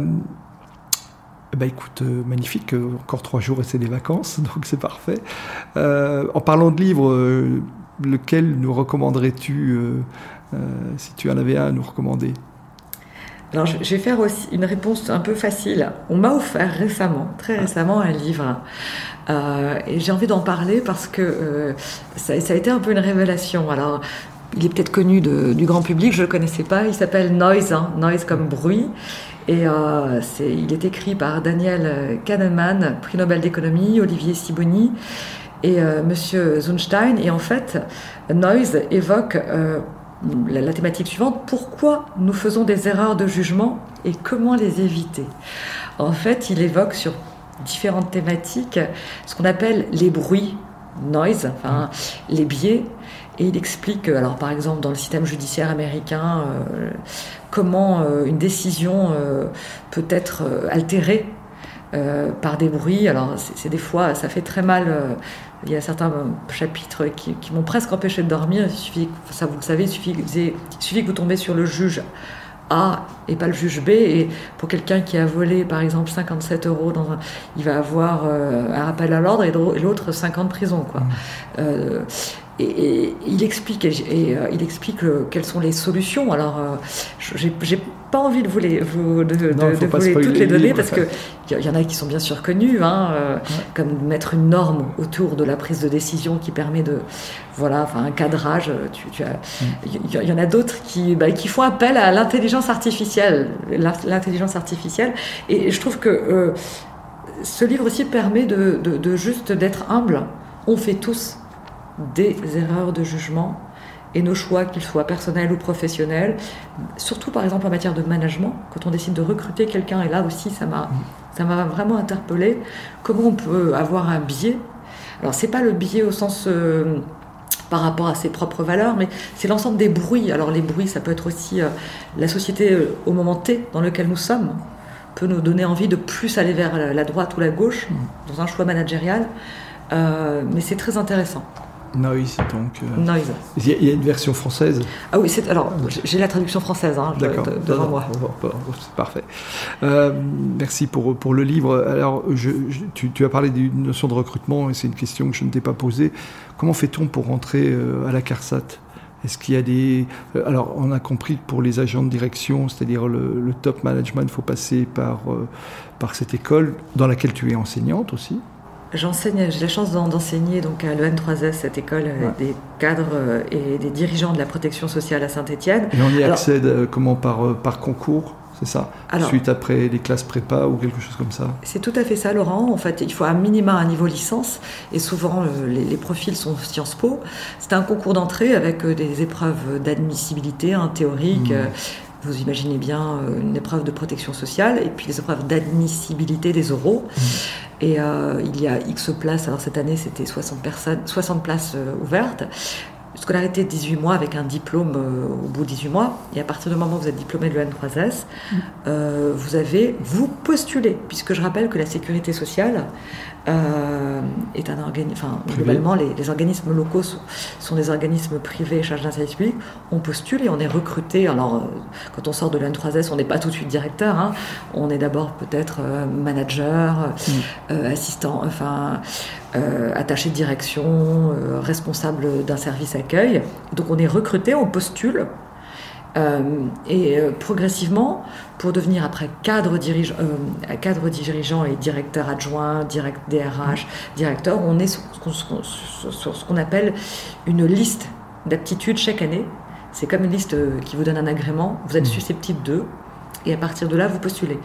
bah écoute, magnifique, encore trois jours et c'est des vacances, (laughs) donc c'est parfait. en parlant de livres, lequel nous recommanderais-tu, si tu en avais un à nous recommander? Alors, je vais faire aussi une réponse un peu facile. On m'a offert récemment, très récemment, un livre. Euh, et j'ai envie d'en parler parce que euh, ça, a été un peu une révélation. Alors, il est peut-être connu du grand public, je ne le connaissais pas. Il s'appelle Noise, hein, Noise comme bruit. Et euh, il est écrit par Daniel Kahneman, prix Nobel d'économie, Olivier Siboni et Monsieur Zunstein. Et en fait, Noise évoque la, thématique suivante, pourquoi nous faisons des erreurs de jugement et comment les éviter? En fait, il évoque sur différentes thématiques ce qu'on appelle les bruits, noise, enfin les biais, et il explique, alors par exemple dans le système judiciaire américain, euh, comment euh, une décision euh, peut être altérée par des bruits. Alors c'est des fois, ça fait très mal il y a certains chapitres qui, m'ont presque empêché de dormir. Il suffit, ça vous le savez, il suffit, il suffit que vous tombez sur le juge A et pas le juge B. Et pour quelqu'un qui a volé, par exemple, 57 euros, dans un, il va avoir euh, un rappel à l'ordre et l'autre 50 de prison. Quoi. Euh, et, il explique, et, euh, il explique quelles sont les solutions. Alors, j'ai pas envie de vous les, vous, de, de, toutes les donner parce qu'il y, y en a qui sont bien sûr connus, hein, euh, comme mettre une norme autour de la prise de décision qui permet de, voilà, enfin un cadrage. Tu, tu il y, en a d'autres qui, bah, qui font appel à l'intelligence artificielle, l'intelligence artificielle. Et je trouve que euh, ce livre aussi permet de, de juste d'être humble. On fait tous des erreurs de jugement et nos choix, qu'ils soient personnels ou professionnels, surtout par exemple en matière de management, quand on décide de recruter quelqu'un, et là aussi ça m'a, ça m'a vraiment interpellé, comment on peut avoir un biais. Alors c'est pas le biais au sens euh, par rapport à ses propres valeurs, mais c'est l'ensemble des bruits. Alors les bruits, ça peut être aussi euh, la société euh, au moment T dans lequel nous sommes, peut nous donner envie de plus aller vers la droite ou la gauche dans un choix managérial, mais c'est très intéressant. Noise, donc. euh, Noise. Il y, a- il y a une version française. Ah oui, c'est alors j'ai la traduction française hein, D'accord. de- devant non, moi. bon, bon, bon, c'est parfait. Euh, merci pour, pour le livre. Alors, je, je- tu, tu as parlé d'une notion de recrutement et c'est une question que je ne t'ai pas posée. Comment fait-on pour rentrer euh, à la CARSAT? Est-ce qu'il y a des... euh, Alors, on a compris que pour les agents de direction, c'est-à-dire le, le top management, il faut passer par, euh, par cette école dans laquelle tu es enseignante aussi. J'enseigne, j'ai la chance d'en- d'enseigner donc à l'EN3S, cette école euh, Ouais. des cadres euh, et des dirigeants de la protection sociale à Saint-Étienne. Et on y Alors- accède euh, comment par, par concours, c'est ça? Alors- Suite après les classes prépa ou quelque chose comme ça? C'est tout à fait ça, Laurent. En fait, il faut un minima un niveau licence, et souvent les, les profils sont Sciences Po. C'est un concours d'entrée avec des épreuves d'admissibilité, hein, théoriques. Mmh. Vous imaginez bien une épreuve de protection sociale et puis des épreuves d'admissibilité des oraux. Et euh, il y a X places. Alors cette année, c'était 60 personnes, 60 places euh, ouvertes. Scolarité de 18 mois avec un diplôme euh, au bout de 18 mois. Et à partir du moment où vous êtes diplômé de l'EN3S, euh, vous avez, vous postulez, puisque je rappelle que la sécurité sociale euh, est un organisme, enfin, globalement, les, les organismes locaux sont, sont des organismes privés chargés d'un service public. On postule et on est recruté. Alors, euh, quand on sort de l'N3S, on n'est pas tout de suite directeur. hein. On est d'abord peut-être euh, manager, euh, assistant, enfin, euh, attaché de direction, responsable d'un service accueil. Donc, on est recruté, on postule. Euh, et euh, progressivement, pour devenir après cadre, dirige, euh, cadre dirigeant et directeur adjoint, direct, DRH, directeur, on est sur ce qu'on- sur- sur- sur ce qu'on appelle une liste d'aptitudes chaque année. C'est comme une liste qui vous donne un agrément. Vous êtes susceptible d'eux. Et à partir de là, vous postulez.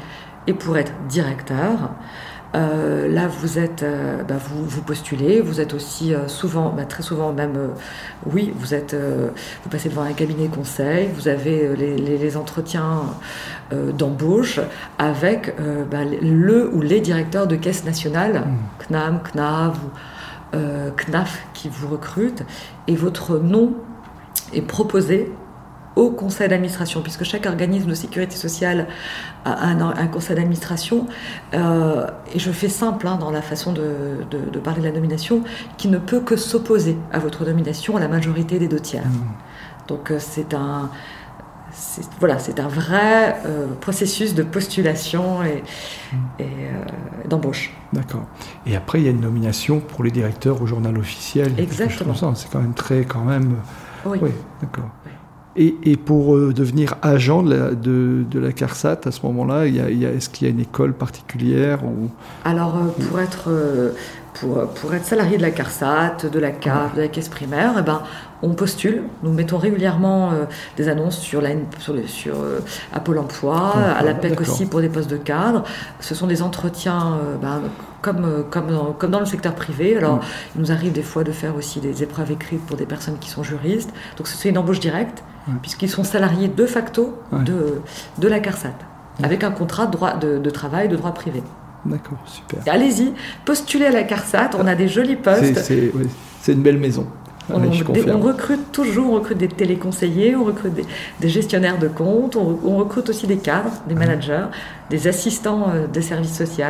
Et pour être directeur, euh, là, vous êtes, euh, bah, vous, vous postulez. Vous êtes aussi euh, souvent, bah, très souvent même, oui, vous êtes, vous passez devant un cabinet conseil. Vous avez les, les- les entretiens d'embauche avec bah, le ou les directeurs de caisse nationale, CNAM, CNAV ou CNAF qui vous recrutent. Et votre nom est proposé au conseil d'administration, puisque chaque organisme de sécurité sociale a un, un conseil d'administration, euh, et je fais simple hein, dans la façon de, de- de parler de la nomination, qui ne peut que s'opposer à votre nomination à la majorité des deux tiers. Donc euh, c'est un, voilà, c'est un vrai euh, processus de postulation et, et, euh, d'embauche. D'accord. Et après, il y a une nomination pour les directeurs au journal officiel. Exactement. C'est quand même très, quand même. Oui. Oui, d'accord. Et, pour euh, devenir agent de la, CARSAT, à ce moment-là, est-ce qu'il y a une école particulière ou... Alors, euh, pour être, euh, pour, pour être salarié de la CARSAT, de la CAF, de la caisse primaire, eh ben, on postule. Nous mettons régulièrement euh, des annonces sur, la, sur, le- sur, euh, à Pôle emploi, D'accord, à la PEC d'accord. aussi pour des postes de cadre. Ce sont des entretiens euh, ben, comme, euh, comme, dans, comme dans le secteur privé. Alors, Mm. il nous arrive des fois de faire aussi des épreuves écrites pour des personnes qui sont juristes. Donc, c'est une embauche directe, puisqu'ils sont salariés de facto de, de la CARSAT, avec un contrat de, droit, de, de travail de droit privé. D'accord, super. Allez-y, postulez à la CARSAT, on a des jolis postes. c'est, oui, une belle maison. On, Allez, je des- confirme. on recrute toujours, on recrute des téléconseillers, on recrute des, des gestionnaires de comptes, on, on recrute aussi des cadres, des managers, des assistants euh, des services sociaux,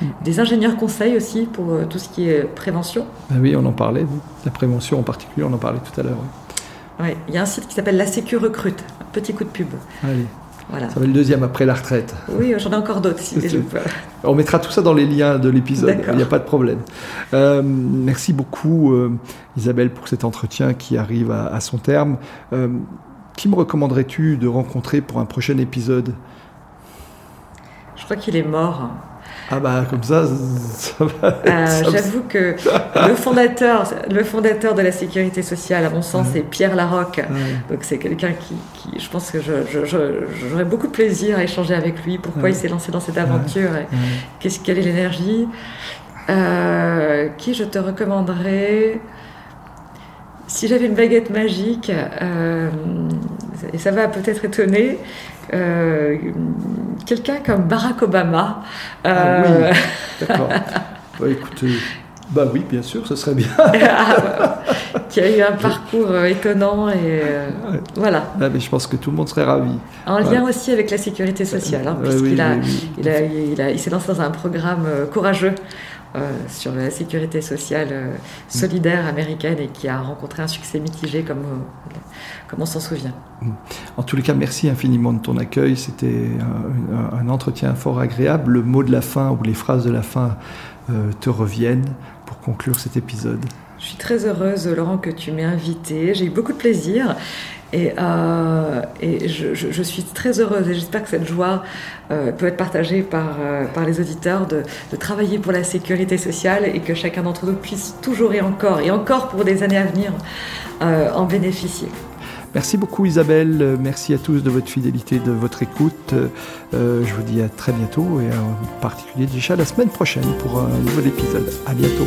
Mm. des ingénieurs conseils aussi pour euh, tout ce qui est prévention. Ben oui, on en parlait. La prévention en particulier, on en parlait tout à l'heure. oui. Ouais, il y a un site qui s'appelle La Sécu Recrute, un petit coup de pub. Allez, Voilà. ça va être le deuxième après la retraite. Oui, j'en ai encore d'autres. si. (laughs) On mettra tout ça dans les liens de l'épisode, il n'y a pas de problème. Euh, merci beaucoup euh, Isabelle pour cet entretien qui arrive à, à son terme. Euh, qui me recommanderais-tu de rencontrer pour un prochain épisode? Je crois qu'il est mort. Ah bah comme ça, ça va. Euh, J'avoue que le fondateur, le fondateur de la sécurité sociale, à mon sens, c'est Pierre Larocque. Ouais. Donc c'est quelqu'un qui, qui- je pense que j'aurais beaucoup de plaisir à échanger avec lui. Pourquoi Ouais. il s'est lancé dans cette aventure et Ouais. Qu'est-ce quelle est l'énergie? Euh, Qui je te recommanderais? Si j'avais une baguette magique, euh, et ça va peut-être étonner, euh, quelqu'un comme Barack Obama. Ah euh, oui, (laughs) d'accord. Bah, écoutez, bah oui, bien sûr, ce serait bien. qui a eu un parcours étonnant et euh, Ouais. voilà. Ah, mais je pense que tout le monde serait ravi. En lien aussi avec la sécurité sociale, hein, puisqu'il oui, a, oui, oui. il, a, il, a- il s'est lancé dans un programme courageux sur la sécurité sociale solidaire américaine et qui a rencontré un succès mitigé comme, comme on s'en souvient. En tous les cas, merci infiniment de ton accueil. C'était un, un, entretien fort agréable. Le mot de la fin ou les phrases de la fin te reviennent pour conclure cet épisode. Je suis très heureuse, Laurent, que tu m'aies invité. J'ai eu beaucoup de plaisir. Et, euh, je, suis très heureuse et j'espère que cette joie euh, peut être partagée par, euh, par les auditeurs de, de, travailler pour la sécurité sociale et que chacun d'entre nous puisse toujours et encore, et encore pour des années à venir, en bénéficier. Merci beaucoup Isabelle, merci à tous de votre fidélité, de votre écoute. Je vous dis à très bientôt et en particulier déjà la semaine prochaine pour un nouvel épisode. À bientôt.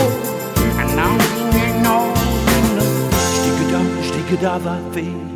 could have